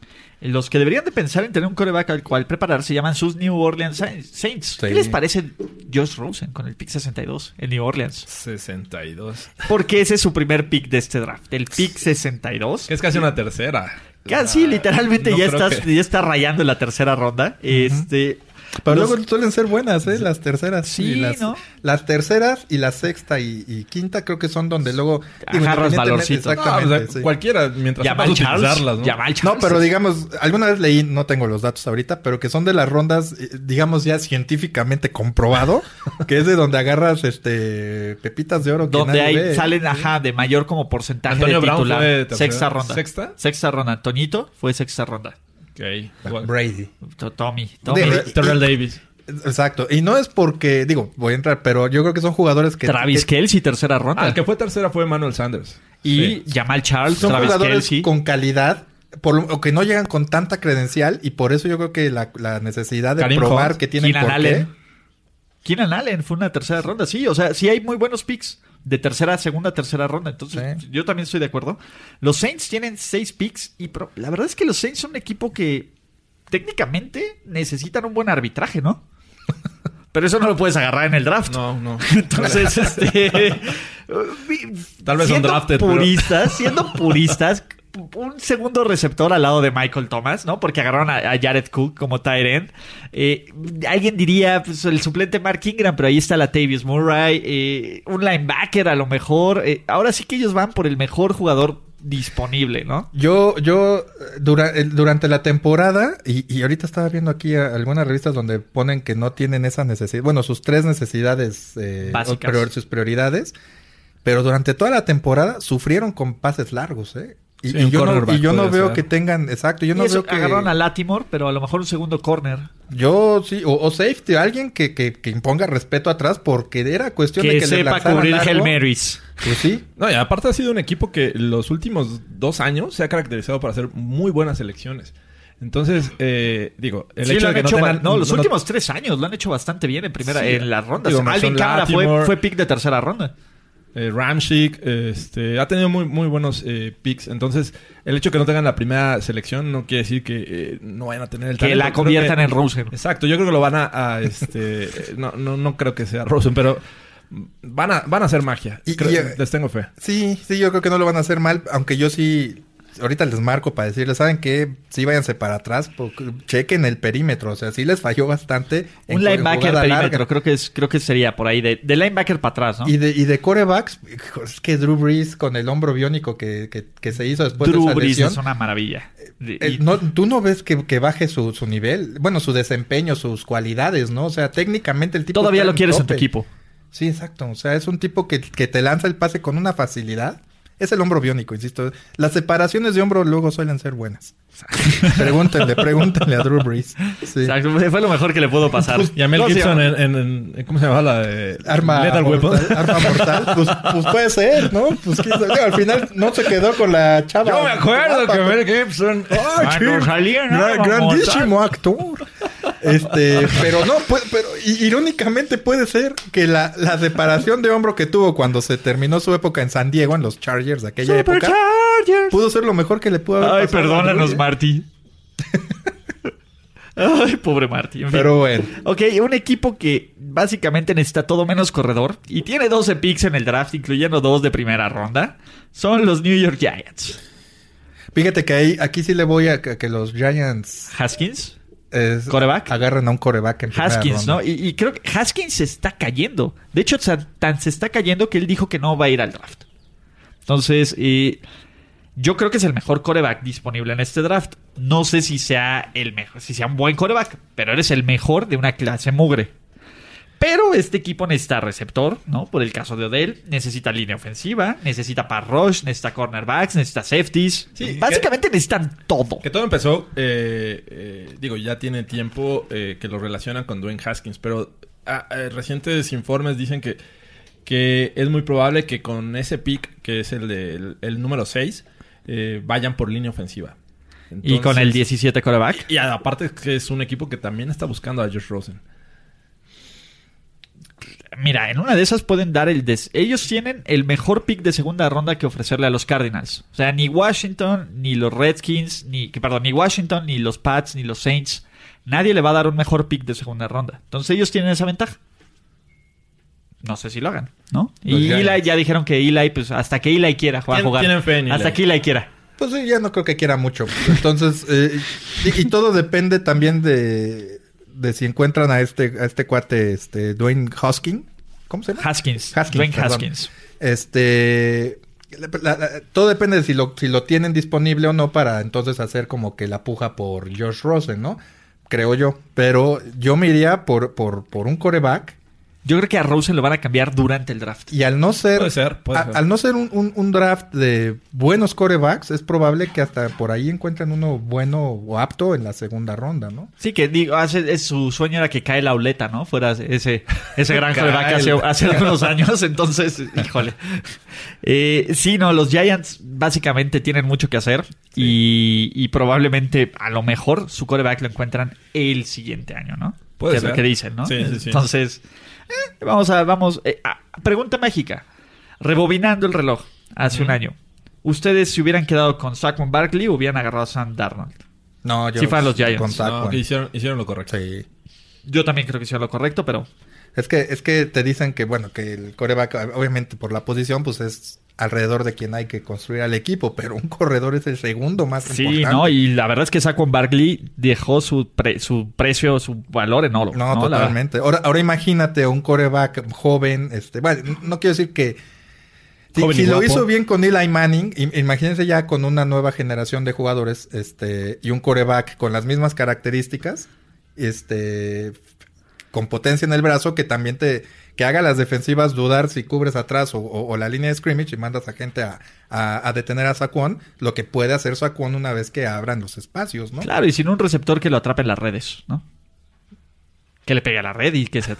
Los que deberían de pensar en tener un coreback al cual preparar se llaman sus New Orleans Saints. ¿Qué les parece Josh Rosen con el pick 62 en New Orleans? 62. Porque ese es su primer pick de este draft. El pick 62. Es casi una tercera. Casi, literalmente ya, estás, ya está rayando en la tercera ronda. Este, pero luego suelen ser buenas, ¿eh? Las terceras. Sí, las, ¿no? Las terceras y la sexta y, quinta creo que son donde luego... Agarras valorcito. Exactamente. Cualquiera, mientras sepas utilizarlas, ¿no? No, pero digamos, alguna vez leí, no tengo los datos ahorita, pero que son de las rondas, eh, digamos ya científicamente comprobado, *laughs* que es de donde agarras este pepitas de oro. donde ahí salen, ajá, de mayor como porcentaje Antonio de titular. sexta ronda. ¿Sexta? Sexta ronda. Toñito fue sexta ronda. Brady. Tommy. Tommy. Terrell Davis. Exacto. Y no es porque, digo, voy a entrar, pero yo creo que son jugadores que. Travis Kelsey, tercera ronda. Ah, el que fue tercera fue Manuel Sanders. Y Jamal Charles, son jugadores con calidad, por, o que no llegan con tanta credencial y por eso yo creo que la, necesidad de probar que tienen por Allen. Keenan Allen fue una tercera ronda, sí, o sea, sí hay muy buenos picks de tercera, segunda, tercera ronda. Entonces, yo también estoy de acuerdo. Los Saints tienen seis picks y la verdad es que los Saints son un equipo que técnicamente necesitan un buen arbitraje, ¿no? *laughs* Pero eso no lo puedes agarrar en el draft. No, no. *laughs* Entonces, *laughs* este. Tal vez son drafted. Puristas, siendo puristas, un segundo receptor al lado de Michael Thomas, ¿no? Porque agarraron a, Jared Cook como tight end. Eh, alguien diría, pues, el suplente Mark Ingram, pero ahí está la Tavius Murray. Eh, un linebacker a lo mejor. Eh, ahora sí que ellos van por el mejor jugador disponible, ¿no? Yo, yo, durante la temporada, y, ahorita estaba viendo aquí algunas revistas donde ponen que no tienen esa necesidad, bueno, sus tres necesidades, Básicas. sus prioridades, pero durante toda la temporada sufrieron con pases largos, ¿eh? Y, yo no, y, yo no, veo que tengan, exacto, yo no veo que... Agarraron a Latimore, pero a lo mejor un segundo corner. Yo sí, o, safety, alguien que, que, que, imponga respeto atrás porque era cuestión de que sepa le cubrir Hell Marys. Pues sí. No, y aparte ha sido un equipo que los últimos dos años se ha caracterizado por hacer muy buenas elecciones. Entonces, eh, digo, el hecho de que no, tengan, no, los últimos tres años lo han hecho bastante bien en primera, en las rondas. Alvin Kamara fue, fue pick de tercera ronda eh, Ramchick, este, ha tenido muy, muy buenos eh, picks. Entonces, el hecho de que no tengan la primera selección no quiere decir que eh, no vayan a tener el talento. Que la conviertan en Rosen. Exacto, yo creo que lo van a, *laughs* este, no, no, no creo que sea Rosen, pero van a, van a hacer magia. Y, les tengo fe. Sí, sí, yo creo que no lo van a hacer mal, aunque yo sí ahorita les marco para decirles, ¿saben qué? Sí, váyanse para atrás, chequen el perímetro. O sea, sí les falló bastante. Un linebacker perímetro, creo que, es, creo que sería por ahí, de, linebacker para atrás, ¿no? Y de, y de corebacks, es que Drew Brees con el hombro biónico que, que, se hizo después de esa Brees es una maravilla. Eh, eh, no, tú no ves que, que baje su, su, nivel, bueno, su desempeño, sus cualidades, ¿no? O sea, técnicamente el tipo... Todavía lo quieres en tu equipo. Sí, exacto. O sea, es un tipo que, que te lanza el pase con una facilidad es el hombro biónico, insisto. Las separaciones de hombro luego suelen ser buenas. pregúntenle, pregúntenle a Drew Brees. Exacto, fue lo mejor que le pudo pasar. Pues, y a Mel Gibson en, ¿Cómo se llama la de Arma mortal, Arma mortal. Pues, pues, puede ser, ¿no? Pues al final no se quedó con la chava. Yo me acuerdo que Mel Gibson. ¡Ay, grandísimo actor! Este, pero no, pero irónicamente puede ser que la, la, separación de hombro que tuvo cuando se terminó su época en San Diego, en los Chargers de aquella época, pudo ser lo mejor que le pudo haber Ay, perdónanos, Marty. *laughs* Ay, pobre Marty. Pero bueno. Ok, un equipo que básicamente necesita todo menos corredor y tiene 12 picks en el draft, incluyendo dos de primera ronda, son los New York Giants. Fíjate que ahí, aquí sí le voy a que los Giants. Haskins coreback. Agarran a un coreback en Haskins, ¿no? Y, creo que Haskins se está cayendo. De hecho, tan se está cayendo que él dijo que no va a ir al draft. Entonces, yo creo que es el mejor coreback disponible en este draft. No sé si sea el mejor, si sea un buen coreback, pero eres el mejor de una clase mugre. Pero este equipo necesita receptor, ¿no? Por el caso de Odell, necesita línea ofensiva, necesita pass rush, necesita cornerbacks, necesita safeties. Básicamente necesitan todo. Que todo empezó, eh, eh, digo, ya tiene tiempo eh, que lo relacionan con Dwayne Haskins, pero ah, recientes informes dicen que, que es muy probable que con ese pick, que es el, de, el, número 6, vayan por línea ofensiva. y con el 17 coreback. Y, y aparte que es un equipo que también está buscando a Josh Rosen mira, en una de esas pueden dar el... Des Ellos tienen el mejor pick de segunda ronda que ofrecerle a los Cardinals. O sea, ni Washington, ni los Redskins, ni... Perdón, ni Washington, ni los Pats, ni los Saints. Nadie le va a dar un mejor pick de segunda ronda. Entonces ellos tienen esa ventaja. No sé si lo hagan, ¿no? y Eli ya dijeron que Eli, pues hasta que Eli quiera jugar. Tienen fe en Hasta que Eli quiera. Pues sí, ya no creo que quiera mucho. Entonces, eh, y, todo depende también de, de si encuentran a este, a este cuate, este, Dwayne Hosking. ¿Cómo se llama? Haskins. Dwayne Haskins. Este. todo depende de si lo, si lo tienen disponible o no para entonces hacer como que la puja por Josh Rosen, ¿no? Creo yo. Pero yo me iría por, por, por un coreback Yo creo que a Rosen lo van a cambiar durante el draft. Y al no ser, puede ser, al no ser un, draft de buenos corebacks, es probable que hasta por ahí encuentren uno bueno o apto en la segunda ronda, ¿no? Sí, que digo, hace, su sueño era que cae la oleta, ¿no? Fuera ese, ese gran *laughs* coreback hace, hace algunos años, entonces, híjole. Eh, sí, no, los Giants básicamente tienen mucho que hacer y, probablemente a lo mejor su coreback lo encuentran el siguiente año, ¿no? Puede ser. Es lo que dicen, ¿no? Sí, sí, sí. Entonces... Eh, vamos a, vamos. Eh, pregunta mágica. Rebobinando el reloj hace un año. ¿Ustedes se hubieran quedado con Saquon Barkley o hubieran agarrado a Sam Darnold? No, yo. Sí, fueron los Giants. no, hicieron, hicieron lo correcto. Sí. Yo también creo que hicieron lo correcto, pero. Es que, es que te dicen que, bueno, que el coreback, obviamente por la posición, pues es alrededor de quien hay que construir al equipo, pero un corredor es el segundo más sí, importante. Sí, no, y la verdad es que Saquon Barkley dejó su, su precio, su valor en oro. No, totalmente. Ahora, ahora imagínate un coreback joven, este, bueno, no quiero decir que si, lo hizo bien con Eli Manning, imagínense ya con una nueva generación de jugadores, este, y un coreback con las mismas características, este, con potencia en el brazo, que también te, que haga las defensivas dudar si cubres atrás o, la línea de scrimmage y mandas a gente a, detener a Saquon, lo que puede hacer Saquon una vez que abran los espacios, ¿no? Claro, y sin un receptor que lo atrape en las redes, ¿no? Que le pegue a la red y que se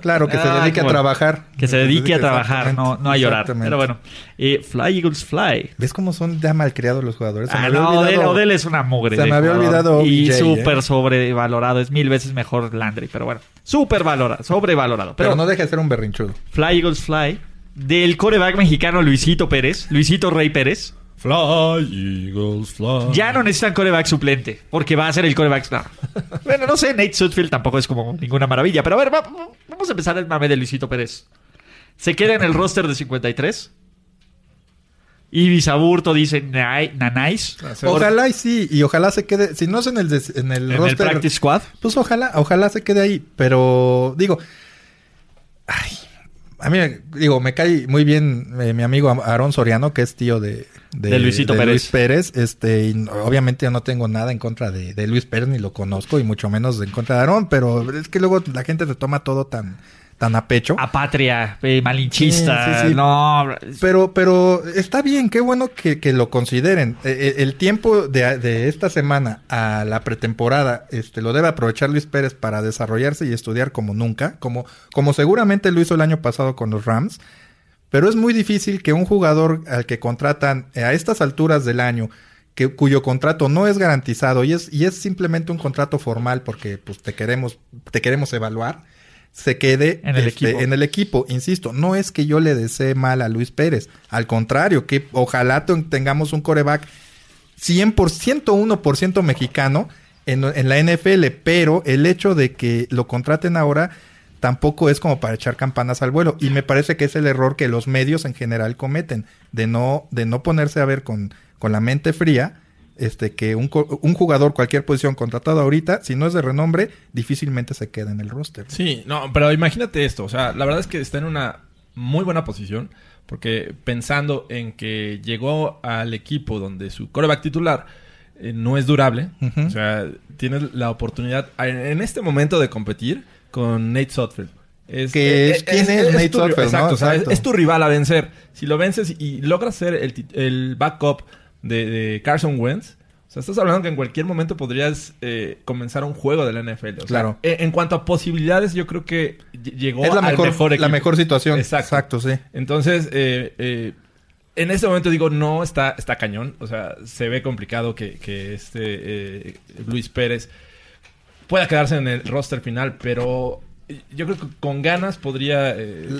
Claro, que se ah, dedique a trabajar. Que se dedique, a trabajar, no, no a llorar. Pero bueno, eh, Fly Eagles Fly. ¿Ves cómo son ya malcriados los jugadores? ah, no, Odell, es una mugre. Se me había olvidado. Y súper ¿eh? sobrevalorado. Es mil veces mejor Landry, pero bueno. Súper valorado, sobrevalorado. Pero, no deje de ser un berrinchudo. Fly Eagles Fly. Del coreback mexicano Luisito Pérez. Luisito Rey Pérez. Fly, Eagles, fly. Ya no necesitan coreback suplente, porque va a ser el coreback. *laughs* bueno, no sé, Nate Sudfield tampoco es como ninguna maravilla, pero a ver, vamos a empezar el mame de Luisito Pérez. Se queda en el roster de 53. Y Bisaburto dice Nanais. Ojalá y sí, y ojalá se quede. Si no es en el, en el ¿En roster. El practice squad. Pues ojalá, ojalá se quede ahí. Pero digo. Ay, a mí, digo, me cae muy bien eh, mi amigo Aarón Soriano, que es tío de, de, Luisito Pérez. Luis Pérez. Este, y obviamente yo no tengo nada en contra de, Luis Pérez, ni lo conozco, y mucho menos en contra de Aarón, pero es que luego la gente se toma todo tan, tan a pecho. A patria, eh, malinchista. No. Pero, pero está bien, qué bueno que, lo consideren. E, e, el, tiempo de, esta semana a la pretemporada este, lo debe aprovechar Luis Pérez para desarrollarse y estudiar como nunca, como, como seguramente lo hizo el año pasado con los Rams. Pero es muy difícil que un jugador al que contratan a estas alturas del año, que, cuyo contrato no es garantizado y es, y es simplemente un contrato formal porque pues, te, queremos, te queremos evaluar, se quede en el, este, equipo. en el equipo. Insisto, no es que yo le desee mal a Luis Pérez. Al contrario, que ojalá tengamos un coreback 100%, 101% mexicano en, en la NFL, pero el hecho de que lo contraten ahora tampoco es como para echar campanas al vuelo. Y me parece que es el error que los medios en general cometen, de no, de no ponerse a ver con, con la mente fría este, que un, un, jugador, cualquier posición contratado ahorita, si no es de renombre, difícilmente se queda en el roster. Sí, no, pero imagínate esto, o sea, la verdad es que está en una muy buena posición, porque pensando en que llegó al equipo donde su coreback titular eh, no es durable, o sea, tienes la oportunidad en, este momento de competir con Nate Sotfield. Es, que es, ¿quién es, Nate tu, exacto, es, tu rival a vencer. Si lo vences y logras ser el, el backup de, Carson Wentz. O sea, estás hablando que en cualquier momento podrías eh, comenzar un juego de la NFL. claro. en, cuanto a posibilidades, yo creo que llegó es la mejor, La mejor situación. Exacto, sí. Entonces, eh, eh, en este momento digo, no está, está cañón. O sea, se ve complicado que, que este Luis Pérez pueda quedarse en el roster final, pero yo creo que con ganas podría...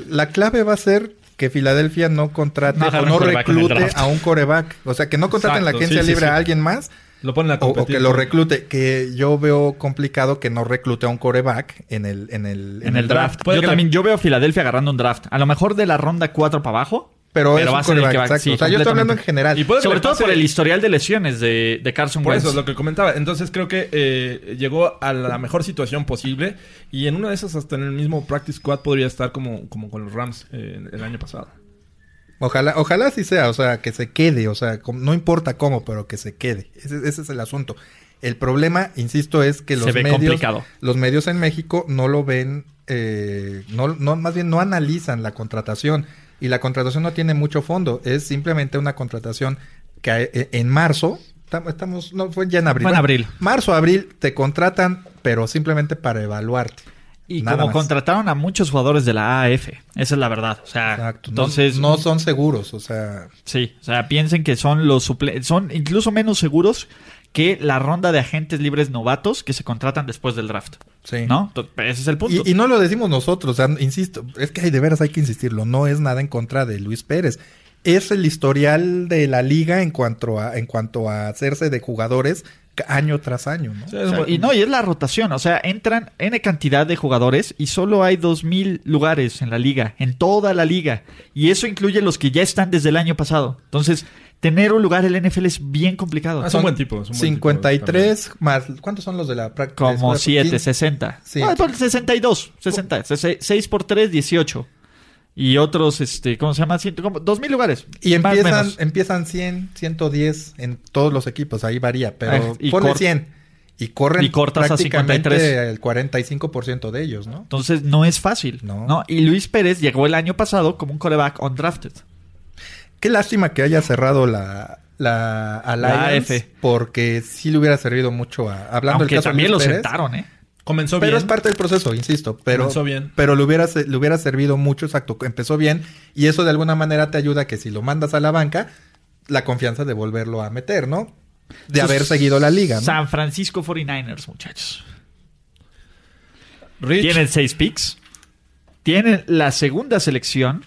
La clave va a ser que Filadelfia no contrate o no reclute a un coreback. O sea, que no contraten en la agencia libre a alguien más. Lo ponen a o, que lo reclute. Que yo veo complicado que no reclute a un coreback en el, en el, en, el draft. Yo también yo veo a Filadelfia agarrando un draft. A lo mejor de la ronda 4 para abajo. Pero, es va a ser el que va, exacto. o sea, yo estoy hablando en general. Y Sobre todo por el historial de lesiones de, de Carson Por eso es lo que comentaba. Entonces creo que eh, llegó a la mejor situación posible. Y en una de esas, hasta en el mismo practice squad, podría estar como, como con los Rams eh, el año pasado. Ojalá, ojalá sí sea, o sea, que se quede, o sea, no importa cómo, pero que se quede. Ese, ese es el asunto. El problema, insisto, es que los medios, los medios en México no lo ven eh, no, no, más bien no analizan la contratación y la contratación no tiene mucho fondo, es simplemente una contratación que eh, en marzo, estamos, no fue ya en abril. en abril. Marzo, abril, te contratan, pero simplemente para evaluarte. Y como contrataron a muchos jugadores de la AF, esa es la verdad. O sea, entonces no, son seguros, o sea, sí, o sea, piensen que son los son incluso menos seguros que la ronda de agentes libres novatos que se contratan después del draft. Sí. ¿No? ese es el punto. Y, no lo decimos nosotros, o sea, insisto, es que hay de veras hay que insistirlo, no es nada en contra de Luis Pérez. Es el historial de la liga en cuanto a, en cuanto a hacerse de jugadores año tras año, ¿no? y no, y es la rotación, o sea, entran N cantidad de jugadores y solo hay dos mil lugares en la liga, en toda la liga. Y eso incluye los que ya están desde el año pasado. Entonces, tener un lugar en el NFL es bien complicado. Ah, es un buen tipo. Es un 53 más. ¿Cuántos son los de la práctica? Como 7, 60. Sí. Ah, 62, 60. 6 por 3, 18. Y otros, este, ¿cómo se llama? Como dos mil lugares. Y empiezan, empiezan 100, 110 en todos los equipos. Ahí varía, pero ah, y ponle 100. Y corren y cortas prácticamente a el 45% de ellos, ¿no? Entonces no es fácil. No. ¿no? Y Luis Pérez llegó el año pasado como un coreback undrafted. Qué lástima que haya cerrado la, la Alliance. Porque sí le hubiera servido mucho a... Hablando Aunque del también lo sentaron, ¿eh? Comenzó pero bien. Pero es parte del proceso, insisto. Pero, Comenzó bien. Pero le hubiera, le hubiera servido mucho, exacto. Empezó bien. Y eso de alguna manera te ayuda a que si lo mandas a la banca, la confianza de volverlo a meter, ¿no? De haber seguido la liga, ¿no? San Francisco 49ers, muchachos. Tienen seis picks. Tienen la segunda selección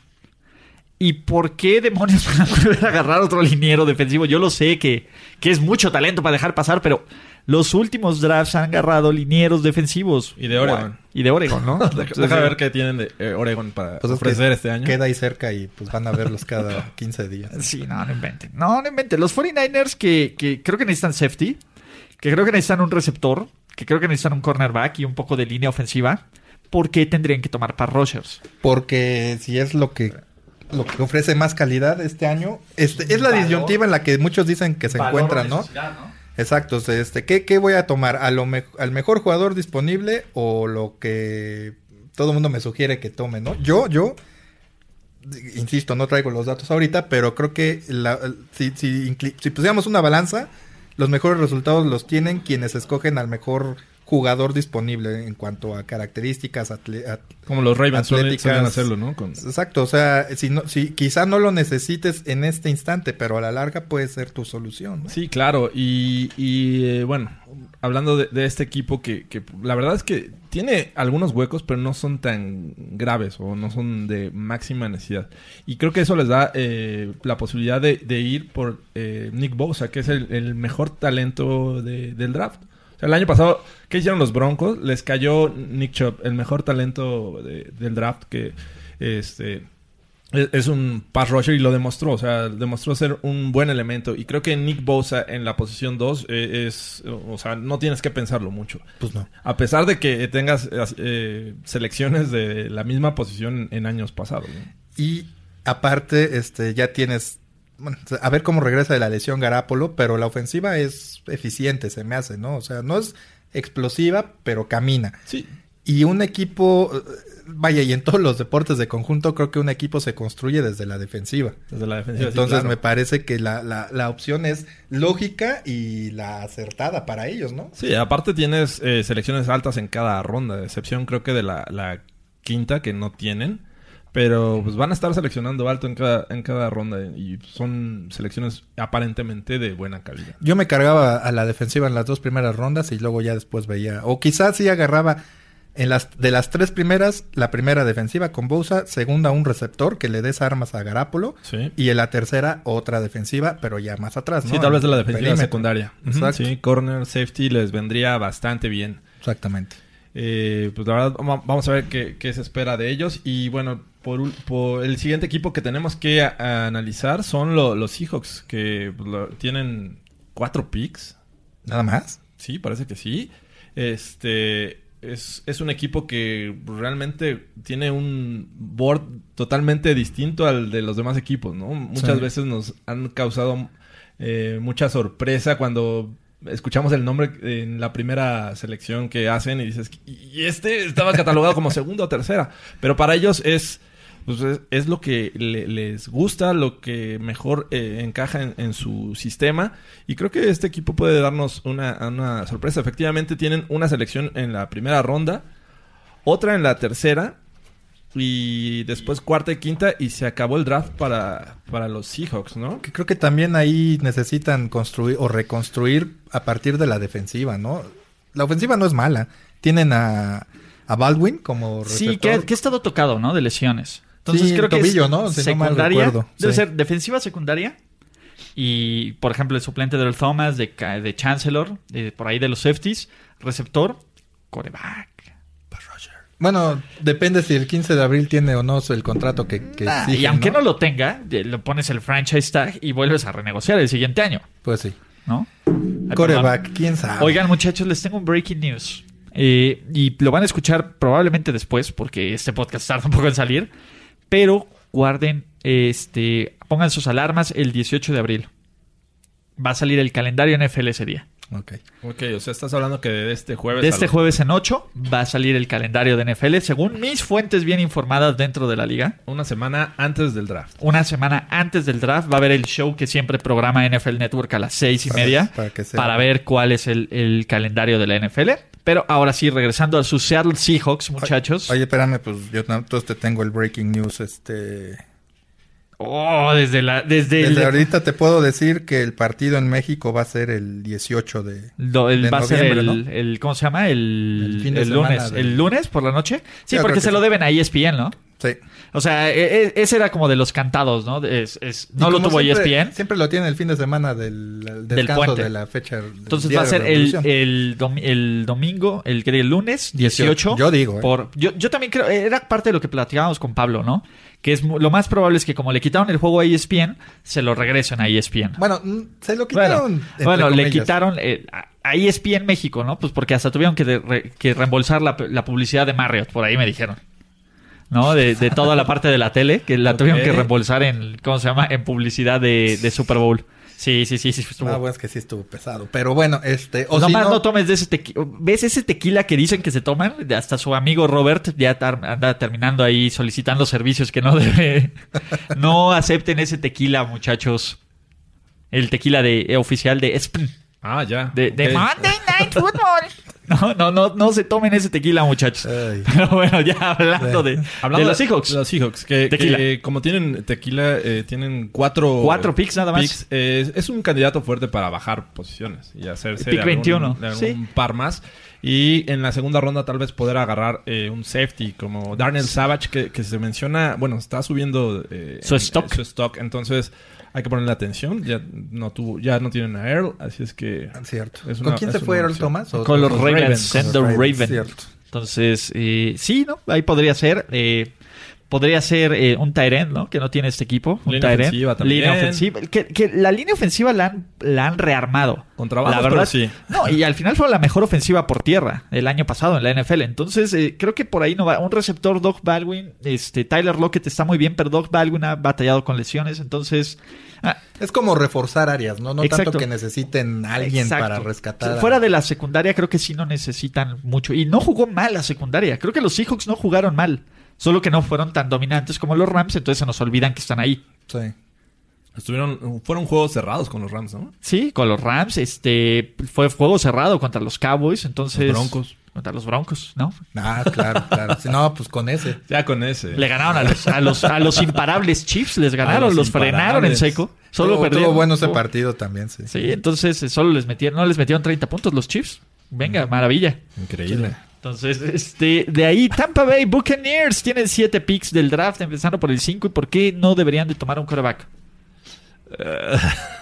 ¿Y por qué demonios *laughs* van a volver a agarrar otro liniero defensivo? Yo lo sé que, que es mucho talento para dejar pasar, pero los últimos drafts han agarrado linieros defensivos. Y de Oregon. Y de Oregon, ¿no? *laughs* Deja ver qué tienen de eh, Oregon para pues ofrecer este año. Queda ahí cerca y pues van a verlos cada *laughs* 15 días. Sí, no, no inventen. No, no inventen. Los 49ers que, que creo que necesitan safety, que creo que necesitan un receptor, que creo que necesitan un cornerback y un poco de línea ofensiva. ¿Por qué tendrían que tomar para Rogers? Porque si es lo que lo que ofrece más calidad este año. Este, es la disyuntiva en la que muchos dicen que se encuentran, ¿no? Exacto, este, ¿qué, ¿qué, voy a tomar? ¿A lo ¿Al mejor jugador disponible o lo que todo el mundo me sugiere que tome, ¿no? Yo, yo, insisto, no traigo los datos ahorita, pero creo que la, si, si, si pusiéramos una balanza, los mejores resultados los tienen quienes escogen al mejor jugador disponible en cuanto a características como los Ravens suelen hacerlo, ¿no? Exacto, o sea, si no, si quizá no lo necesites en este instante, pero a la larga puede ser tu solución. Sí, claro, y, y eh, bueno, hablando de, este equipo que, que, la verdad es que tiene algunos huecos, pero no son tan graves o no son de máxima necesidad. Y creo que eso les da eh, la posibilidad de, ir por eh, Nick Bosa, que es el, mejor talento del draft el año pasado, ¿qué hicieron los Broncos? Les cayó Nick Chubb, el mejor talento del draft que este es, un pass rusher y lo demostró, o sea, demostró ser un buen elemento. Y creo que Nick Bosa en la posición 2 eh, es, o sea, no tienes que pensarlo mucho. Pues no. A pesar de que tengas eh, selecciones de la misma posición en años pasados. Y aparte, este, ya tienes bueno, a ver cómo regresa de la lesión Garapolo, pero la ofensiva es eficiente, se me hace, ¿no? O sea, no es explosiva, pero camina. Sí. Y un equipo, vaya, y en todos los deportes de conjunto, creo que un equipo se construye desde la defensiva. Desde la defensiva. Entonces me parece que la, la, la, opción es lógica y la acertada para ellos, ¿no? Sí, aparte tienes eh, selecciones altas en cada ronda, de excepción creo que de la, la quinta que no tienen. Pero pues van a estar seleccionando alto en cada, en cada ronda y son selecciones aparentemente de buena calidad. Yo me cargaba a la defensiva en las dos primeras rondas y luego ya después veía, o quizás sí agarraba en las de las tres primeras, la primera defensiva con Bosa, segunda un receptor que le des armas a Garapolo y en la tercera otra defensiva, pero ya más atrás, ¿no? Sí, tal vez de la defensiva secundaria. Sí, corner, safety les vendría bastante bien. Exactamente. Eh, pues la verdad, vamos a ver qué, qué, se espera de ellos. Y bueno, por, el siguiente equipo que tenemos que analizar son los Seahawks, que pues, tienen cuatro picks. ¿Nada más? Sí, parece que sí. Este es, es, un equipo que realmente tiene un board totalmente distinto al de los demás equipos, ¿no? Muchas veces nos han causado eh, mucha sorpresa cuando escuchamos el nombre en la primera selección que hacen y dices, y este estaba catalogado como segunda o tercera. Pero para ellos es, pues es, lo que les gusta, lo que mejor eh, encaja en, su sistema. Y creo que este equipo puede darnos una, una sorpresa. Efectivamente tienen una selección en la primera ronda, otra en la tercera y después cuarta y quinta y se acabó el draft para, para los Seahawks, ¿no? creo que también ahí necesitan construir o reconstruir a partir de la defensiva, ¿no? La ofensiva no es mala. Tienen a, a Baldwin como Sí, que, ha estado tocado, ¿no? De lesiones. Entonces creo que es ¿no? secundaria. debe ser defensiva secundaria. Y, por ejemplo, el suplente del Thomas, de, de Chancellor, por ahí de los safeties, receptor, coreback. Bueno, depende si el 15 de abril tiene o no el contrato que, que Y aunque ¿no? lo tenga, le pones el franchise tag y vuelves a renegociar el siguiente año. Pues sí. ¿No? Coreback, quién sabe. Oigan, muchachos, les tengo un breaking news. Eh, y lo van a escuchar probablemente después, porque este podcast tarda un poco en salir. Pero guarden, este, pongan sus alarmas el 18 de abril. Va a salir el calendario NFL ese día. Ok. Ok, o sea, estás hablando que de este jueves. De este jueves en 8 va a salir el calendario de NFL, según mis fuentes bien informadas dentro de la liga. Una semana antes del draft. Una semana antes del draft va a haber el show que siempre programa NFL Network a las seis y media para, ver cuál es el, calendario de la NFL. Pero ahora sí, regresando a sus Seattle Seahawks, muchachos. Oye, espérame, pues yo entonces te tengo el breaking news, este Oh, desde la desde, ahorita te puedo decir que el partido en México va a ser el 18 de, el, va a ser el, ¿cómo se llama? El, el, lunes, el lunes por la noche. Sí, porque se lo deben a ESPN, ¿no? Sí. O sea, e, e, ese era como de los cantados, ¿no? Es, no lo tuvo ESPN. Siempre lo tiene el fin de semana del, del puente. de la fecha. Entonces va a ser el, el, domingo, el, el lunes 18. Yo digo. ¿eh? Por, yo, yo también creo, era parte de lo que platicábamos con Pablo, ¿no? que es lo más probable es que como le quitaron el juego a ESPN, se lo regresen a ESPN. Bueno, mm, se lo quitaron. Bueno, le quitaron eh, a ESPN México, ¿no? Pues porque hasta tuvieron que, que reembolsar la, publicidad de Marriott, por ahí me dijeron. ¿No? De, toda la parte de la tele, que la tuvieron que reembolsar en, ¿cómo se llama? En publicidad de, de Super Bowl. Sí, sí, sí, sí. Estuvo. Ah, bueno, es que sí estuvo pesado. Pero bueno, este. O Nomás no... tomes de ese tequila. ¿Ves ese tequila que dicen que se toman? Hasta su amigo Robert ya anda terminando ahí solicitando servicios que no *laughs* debe. no acepten ese tequila, muchachos. El tequila de eh, oficial de. Ah, ya. De, Monday Night Football. *laughs* *laughs* No, no, no, no se tomen ese tequila, muchachos. *laughs* Pero bueno, ya hablando de, hablando de los Seahawks. Los Seahawks, que, tequila. como tienen tequila, eh, tienen cuatro... Cuatro picks nada más. Eh, es un candidato fuerte para bajar posiciones y hacerse Pick 21. un par más. Y en la segunda ronda tal vez poder agarrar eh, un safety como Darnell Savage, que, que, se menciona, bueno, está subiendo su, stock. su stock. Entonces hay que ponerle atención. Ya no tuvo, ya no tienen a Earl, así es que. Cierto. ¿Con quién se fue Earl Thomas? Con los Ravens, Sender Raven. Entonces, eh, sí, ¿no? Ahí podría ser. Eh, podría ser eh, un Tyrant, ¿no? Que no tiene este equipo. Un línea ofensiva también. Línea ofensiva. Que, la línea ofensiva la han, la han rearmado. Con trabajo, la verdad, sí. No, y al final fue la mejor ofensiva por tierra el año pasado en la NFL. Entonces, eh, creo que por ahí no va. Un receptor, Doug Baldwin. Este, Tyler Lockett está muy bien, pero Doug Baldwin ha batallado con lesiones. Entonces. Ah. es como reforzar áreas, ¿no? No tanto que necesiten a alguien para rescatar. Fuera de la secundaria, creo que sí no necesitan mucho. Y no jugó mal la secundaria. Creo que los Seahawks no jugaron mal. Solo que no fueron tan dominantes como los Rams, entonces se nos olvidan que están ahí. Sí. Estuvieron, fueron juegos cerrados con los Rams, ¿no? Sí, con los Rams, este, fue juego cerrado contra los Cowboys, entonces. Los Broncos. Contra los Broncos, ¿no? Ah, claro, claro. no, pues con ese. Ya con ese. Le ganaron a los, a los, a los imparables Chiefs, les ganaron, los, frenaron en seco. Solo perdieron. Tuvo bueno ese partido también, sí. Sí, entonces eh, solo les metieron, no les metieron 30 puntos los Chiefs. Venga, maravilla. Increíble. Entonces, este, de ahí Tampa Bay Buccaneers tienen 7 picks del draft, empezando por el 5. ¿Y por qué no deberían de tomar un quarterback? *laughs*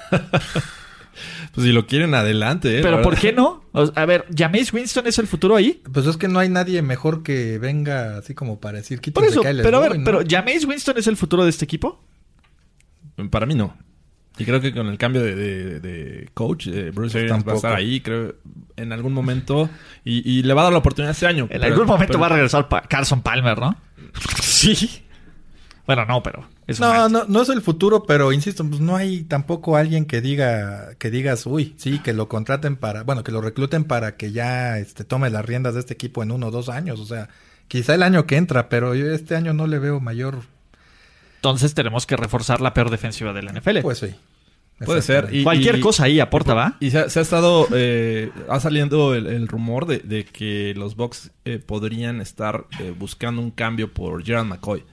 pues si lo quieren adelante, ¿eh? Pero ¿por qué no? a ver, ¿Jameis Winston es el futuro ahí? Pues es que no hay nadie mejor que venga así como para decir Por eso, pero a ver, pero ¿Jameis Winston es el futuro de este equipo? Para mí no. Y creo que con el cambio de, coach, eh, Bruce Arians va a estar ahí, creo, en algún momento. Y, le va a dar la oportunidad este año. En algún momento va a regresar Carson Palmer, ¿no? sí. Bueno, no, pero no, no, no es el futuro, pero insisto, pues no hay tampoco alguien que diga, que digas, uy, sí, que lo contraten para, bueno, que lo recluten para que ya este, tome las riendas de este equipo en uno o dos años. O sea, quizá el año que entra, pero yo este año no le veo mayor. Entonces tenemos que reforzar la peor defensiva de la NFL. Pues sí. Puede ser. Y, Cualquier cosa ahí aporta, ¿va? Y se ha, estado, eh, ha saliendo el, rumor de, que los Bucks eh, podrían estar eh, buscando un cambio por Gerald McCoy.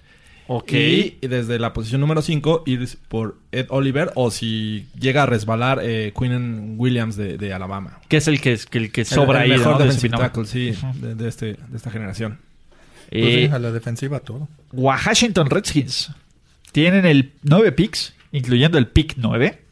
Ok. Y desde la posición número 5 ir por Ed Oliver o si llega a resbalar eh, Quinn Williams de, Alabama. Que es el que, el que sobra el, ahí. Mejor de sí, de, este, de esta generación. Pues a la defensiva todo. Washington Redskins tienen el 9 picks, incluyendo el pick 9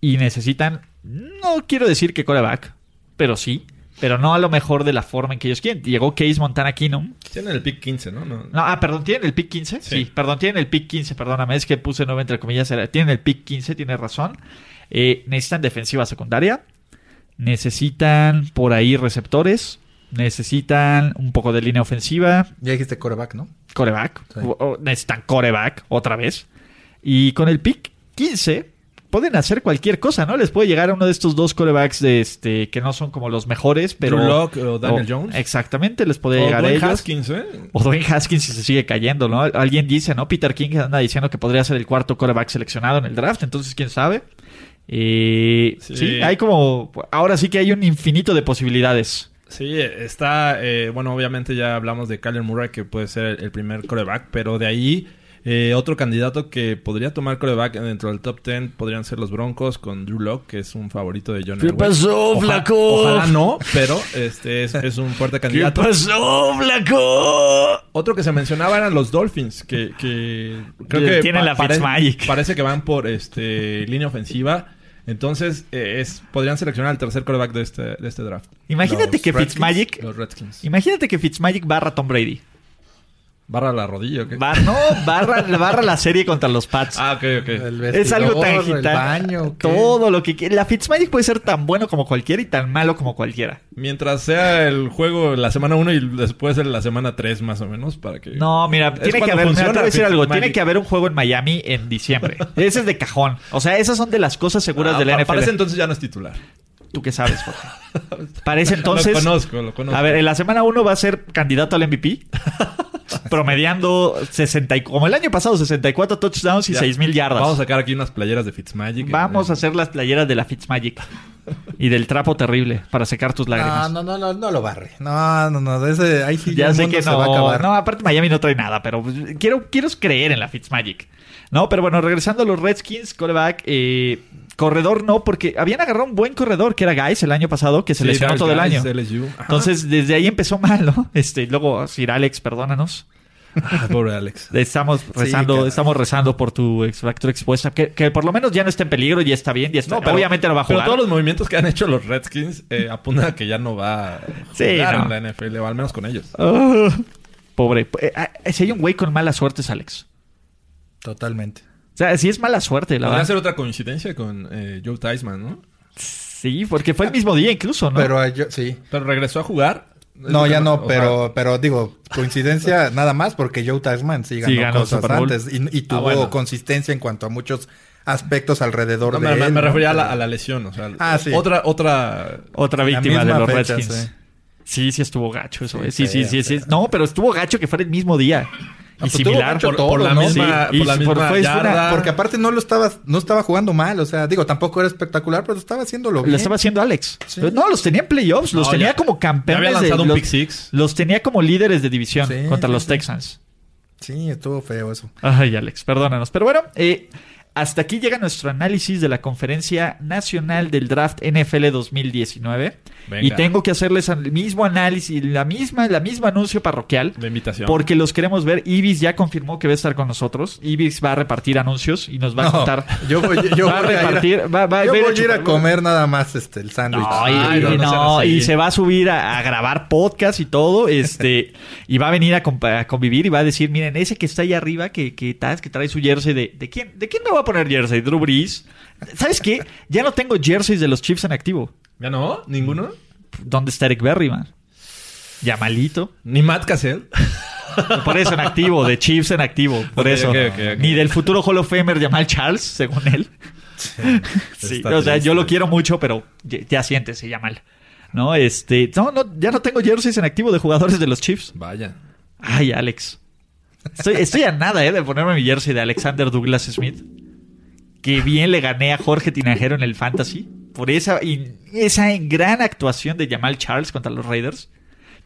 y necesitan, no quiero decir que coreback, pero sí, pero no a lo mejor de la forma en que ellos quieren. Llegó Case Montana Keenum. Tienen el pick 15, ¿no? No, ah, perdón, ¿tienen el pick 15? Sí. perdón, tienen el pick 15, perdóname, es que puse 9 entre comillas. Tienen el pick 15, tiene razón. Eh, necesitan defensiva secundaria. Necesitan por ahí receptores. Necesitan un poco de línea ofensiva. Ya dijiste coreback, ¿no? Coreback. necesitan coreback otra vez. Y con el pick 15 pueden hacer cualquier cosa, ¿no? Les puede llegar a uno de estos dos corebacks de este que no son como los mejores, pero Drew o Daniel Jones. Exactamente, les puede llegar a ellos. Haskins, ¿eh? O Dwayne Haskins si se sigue cayendo, ¿no? Alguien dice, ¿no? Peter King anda diciendo que podría ser el cuarto coreback seleccionado en el draft, entonces quién sabe. Eh, sí. hay como ahora sí que hay un infinito de posibilidades. Sí, está, eh, bueno, obviamente ya hablamos de Kyler Murray que puede ser el primer coreback, pero de ahí eh, otro candidato que podría tomar coreback dentro del top 10 podrían ser los Broncos con Drew Locke, que es un favorito de John ¿Qué pasó, flaco? Ojalá no, pero este es, un fuerte *laughs* candidato. ¿Qué pasó, flaco? Otro que se mencionaba eran los Dolphins, que, creo que tienen la Fitzmagic. Parece que van por este línea ofensiva. Entonces, eh, es, podrían seleccionar el tercer coreback de este, de este draft. Imagínate que Fitzmagic. Los Redskins. Imagínate que Fitzmagic barra Tom Brady. ¿Barra la rodilla o qué? no, barra, barra la serie contra los Pats. Ah, ok, ok. es algo tan gitano. Todo lo que quiere. La Fitzmagic puede ser tan bueno como cualquiera y tan malo como cualquiera. Mientras sea el juego la semana 1 y después la semana 3 más o menos para que... No, mira, tiene que haber... decir algo. Tiene que haber un juego en Miami en diciembre. *laughs* Ese es de cajón. O sea, esas son de las cosas seguras ah, de la NFL. Parece entonces ya no es titular. ¿Tú qué sabes, Jorge? *laughs* Parece entonces... Lo conozco, lo conozco. A ver, en la semana 1 va a ser candidato al MVP. *laughs* promediando 60, como el año pasado, 64 touchdowns y 6 mil yardas. Vamos a sacar aquí unas playeras de Fitzmagic. Vamos a hacer las playeras de la Fitzmagic. y del trapo terrible para secar tus lágrimas. No, no, no, no, lo barre. No, no, no. Ese, ahí sí ya sé que no. Va a acabar. No, aparte Miami no trae nada, pero pues, quiero, quiero creer en la Fitzmagic. No, pero bueno, regresando a los Redskins, callback, eh, corredor no, porque habían agarrado un buen corredor que era Guys el año pasado, que se lesionó todo el año. Entonces, desde ahí empezó *laughs* mal, ¿no? Este, luego, Sir Alex, perdónanos. Ah, pobre Alex. *laughs* Estamos rezando, estamos rezando por tu fractura expuesta. Que, por lo menos ya no esté en peligro, ya está bien, ya está. No, obviamente no va a jugar. Pero todos los movimientos que han hecho los Redskins eh, apuntan a que ya no va a jugar en la NFL, o al menos con ellos. Ah, pobre. Eh, ah, si hay un güey con mala suerte es Alex. Totalmente. O sea, si es mala suerte, la Podría ser otra coincidencia con eh, Joe Theismann, ¿no? Sí, porque fue el mismo día incluso, ¿no? Pero yo, sí. Pero regresó a jugar no, ya no, pero, pero digo, coincidencia *laughs* nada más porque Joe Tasman sí ganó, cosas antes y, ah, tuvo consistencia en cuanto a muchos aspectos alrededor de me, él. Me refería a la, lesión, o sea, ah, otra, otra, otra víctima de los Redskins. Sí. sí, estuvo gacho eso. Sí, sí, sí, sí, No, pero estuvo gacho que fuera el mismo día. Y pues similar por, la misma, por la misma yarda. porque aparte no lo estaba, no estaba jugando mal. O sea, digo, tampoco era espectacular, pero estaba haciéndolo bien. Lo estaba haciendo Alex. No, los tenía en playoffs, los tenía como campeones. Había lanzado un los, pick six. los tenía como líderes de división contra los Texans. Sí, estuvo feo eso. Ay, Alex, perdónanos. Pero bueno, eh, hasta aquí llega nuestro análisis de la Conferencia Nacional del Draft NFL 2019. Y tengo que hacerles el mismo análisis, la misma, la misma anuncio parroquial. De invitación. Porque los queremos ver. Ibis ya confirmó que va a estar con nosotros. Ibis va a repartir anuncios y nos va a contar. Yo voy, *laughs* a repartir. Va, a ir a comer nada más este el sándwich. No, y, se va a subir a, grabar podcast y todo. Este, y va a venir a, convivir y va a decir: Miren, ese que está ahí arriba, que, que, que trae su jersey de. ¿De quién, de quién me va a poner jersey? Drew Brees. ¿Sabes qué? Ya no tengo jerseys de los Chiefs en activo. ¿Ya no? ¿Ninguno? ¿Dónde está Eric Berry, man? Ya malito. Ni Matt Cassell. Por eso en activo, de Chiefs en activo. Por eso. Ni del futuro Hall of Famer Jamal Charles, según él. Sí, o sea, yo lo quiero mucho, pero ya, ya siéntese, Jamal. No, este. No, no, ya no tengo jerseys en activo de jugadores de los Chiefs. Vaya. Ay, Alex. Estoy, estoy a nada, ¿eh? De ponerme mi jersey de Alexander Douglas Smith. Que bien le gané a Jorge Tinajero en el Fantasy. Por esa, esa gran actuación de Jamal Charles contra los Raiders.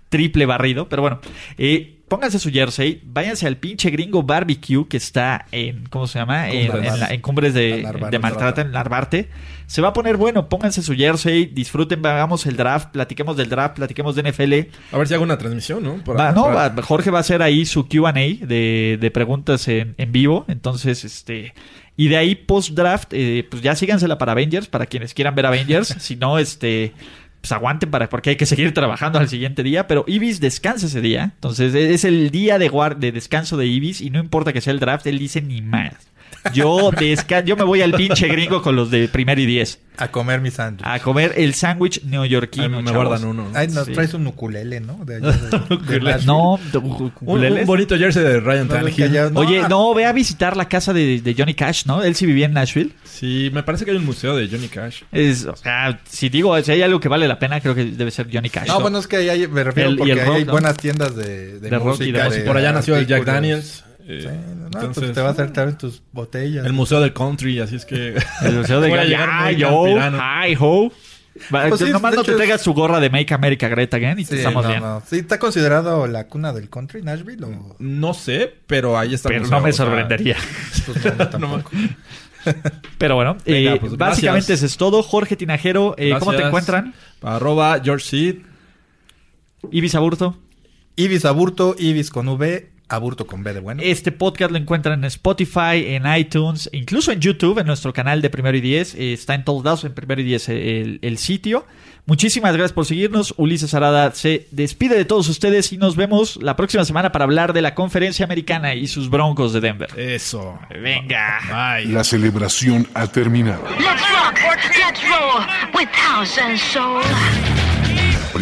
Triple barrido. Pero bueno, eh, pónganse su jersey, váyanse al pinche gringo barbecue que está en, ¿cómo se llama? en, Cumbres de, de Maltrata, en Narvarte. Se va a poner bueno, pónganse su jersey, disfruten, hagamos el draft, platiquemos del draft, platiquemos de NFL. A ver si hago una transmisión, ¿no? no, Jorge va a hacer ahí su QA de, de preguntas en, en vivo, entonces, este... Y de ahí post-draft, eh, pues ya sígansela para Avengers, para quienes quieran ver Avengers. *laughs* si no, este pues aguanten para, porque hay que seguir trabajando al siguiente día, pero Ibis descansa ese día. Entonces es el día de, de descanso de Ibis y no importa que sea el draft, él dice ni más. Yo, yo me voy al pinche gringo con los de primer y diez. A comer mi sándwich. A comer el sándwich neoyorquino. me guardan uno. Ay, nos traes un ukulele, ¿no? no, un, bonito jersey de Ryan Tannehill. Oye, no, ve a visitar la casa de, Johnny Cash, ¿no? Él sí vivía en Nashville. Sí, me parece que hay un museo de Johnny Cash. Es, o sea, si digo, si hay algo que vale la pena, creo que debe ser Johnny Cash. No, bueno, es que hay, me refiero porque hay buenas tiendas de, de, música. Rock y por allá nació el Jack Daniels. Eh, no, pues entonces, te va a hacer también tus botellas. El Museo del Country, así es que. El *laughs* Museo de Hi, yo, hi, ho. Pues nomás no te traigas su gorra de Make America Great Again y te estamos bien. Sí, ¿está considerado la cuna del country, Nashville? O... No sé, pero ahí está. Pero no me sorprendería. *laughs* Pues no, *laughs* tampoco. pero bueno, eh, pues básicamente eso es todo. Jorge Tinajero, eh, ¿cómo te encuentran? Arroba George Seed. Ibis Aburto. Ibis Aburto, Ibis con V, Aburto con B de bueno. Este podcast lo encuentran en Spotify, en iTunes, incluso en YouTube, en nuestro canal de Primero y Diez. Eh, está en todos lados, en Primero y Diez el, sitio. Muchísimas gracias por seguirnos. Ulises Arada se despide de todos ustedes y nos vemos la próxima semana para hablar de la conferencia americana y sus broncos de Denver. Eso. Venga. Bye. La celebración ha terminado.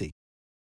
Pharmacy.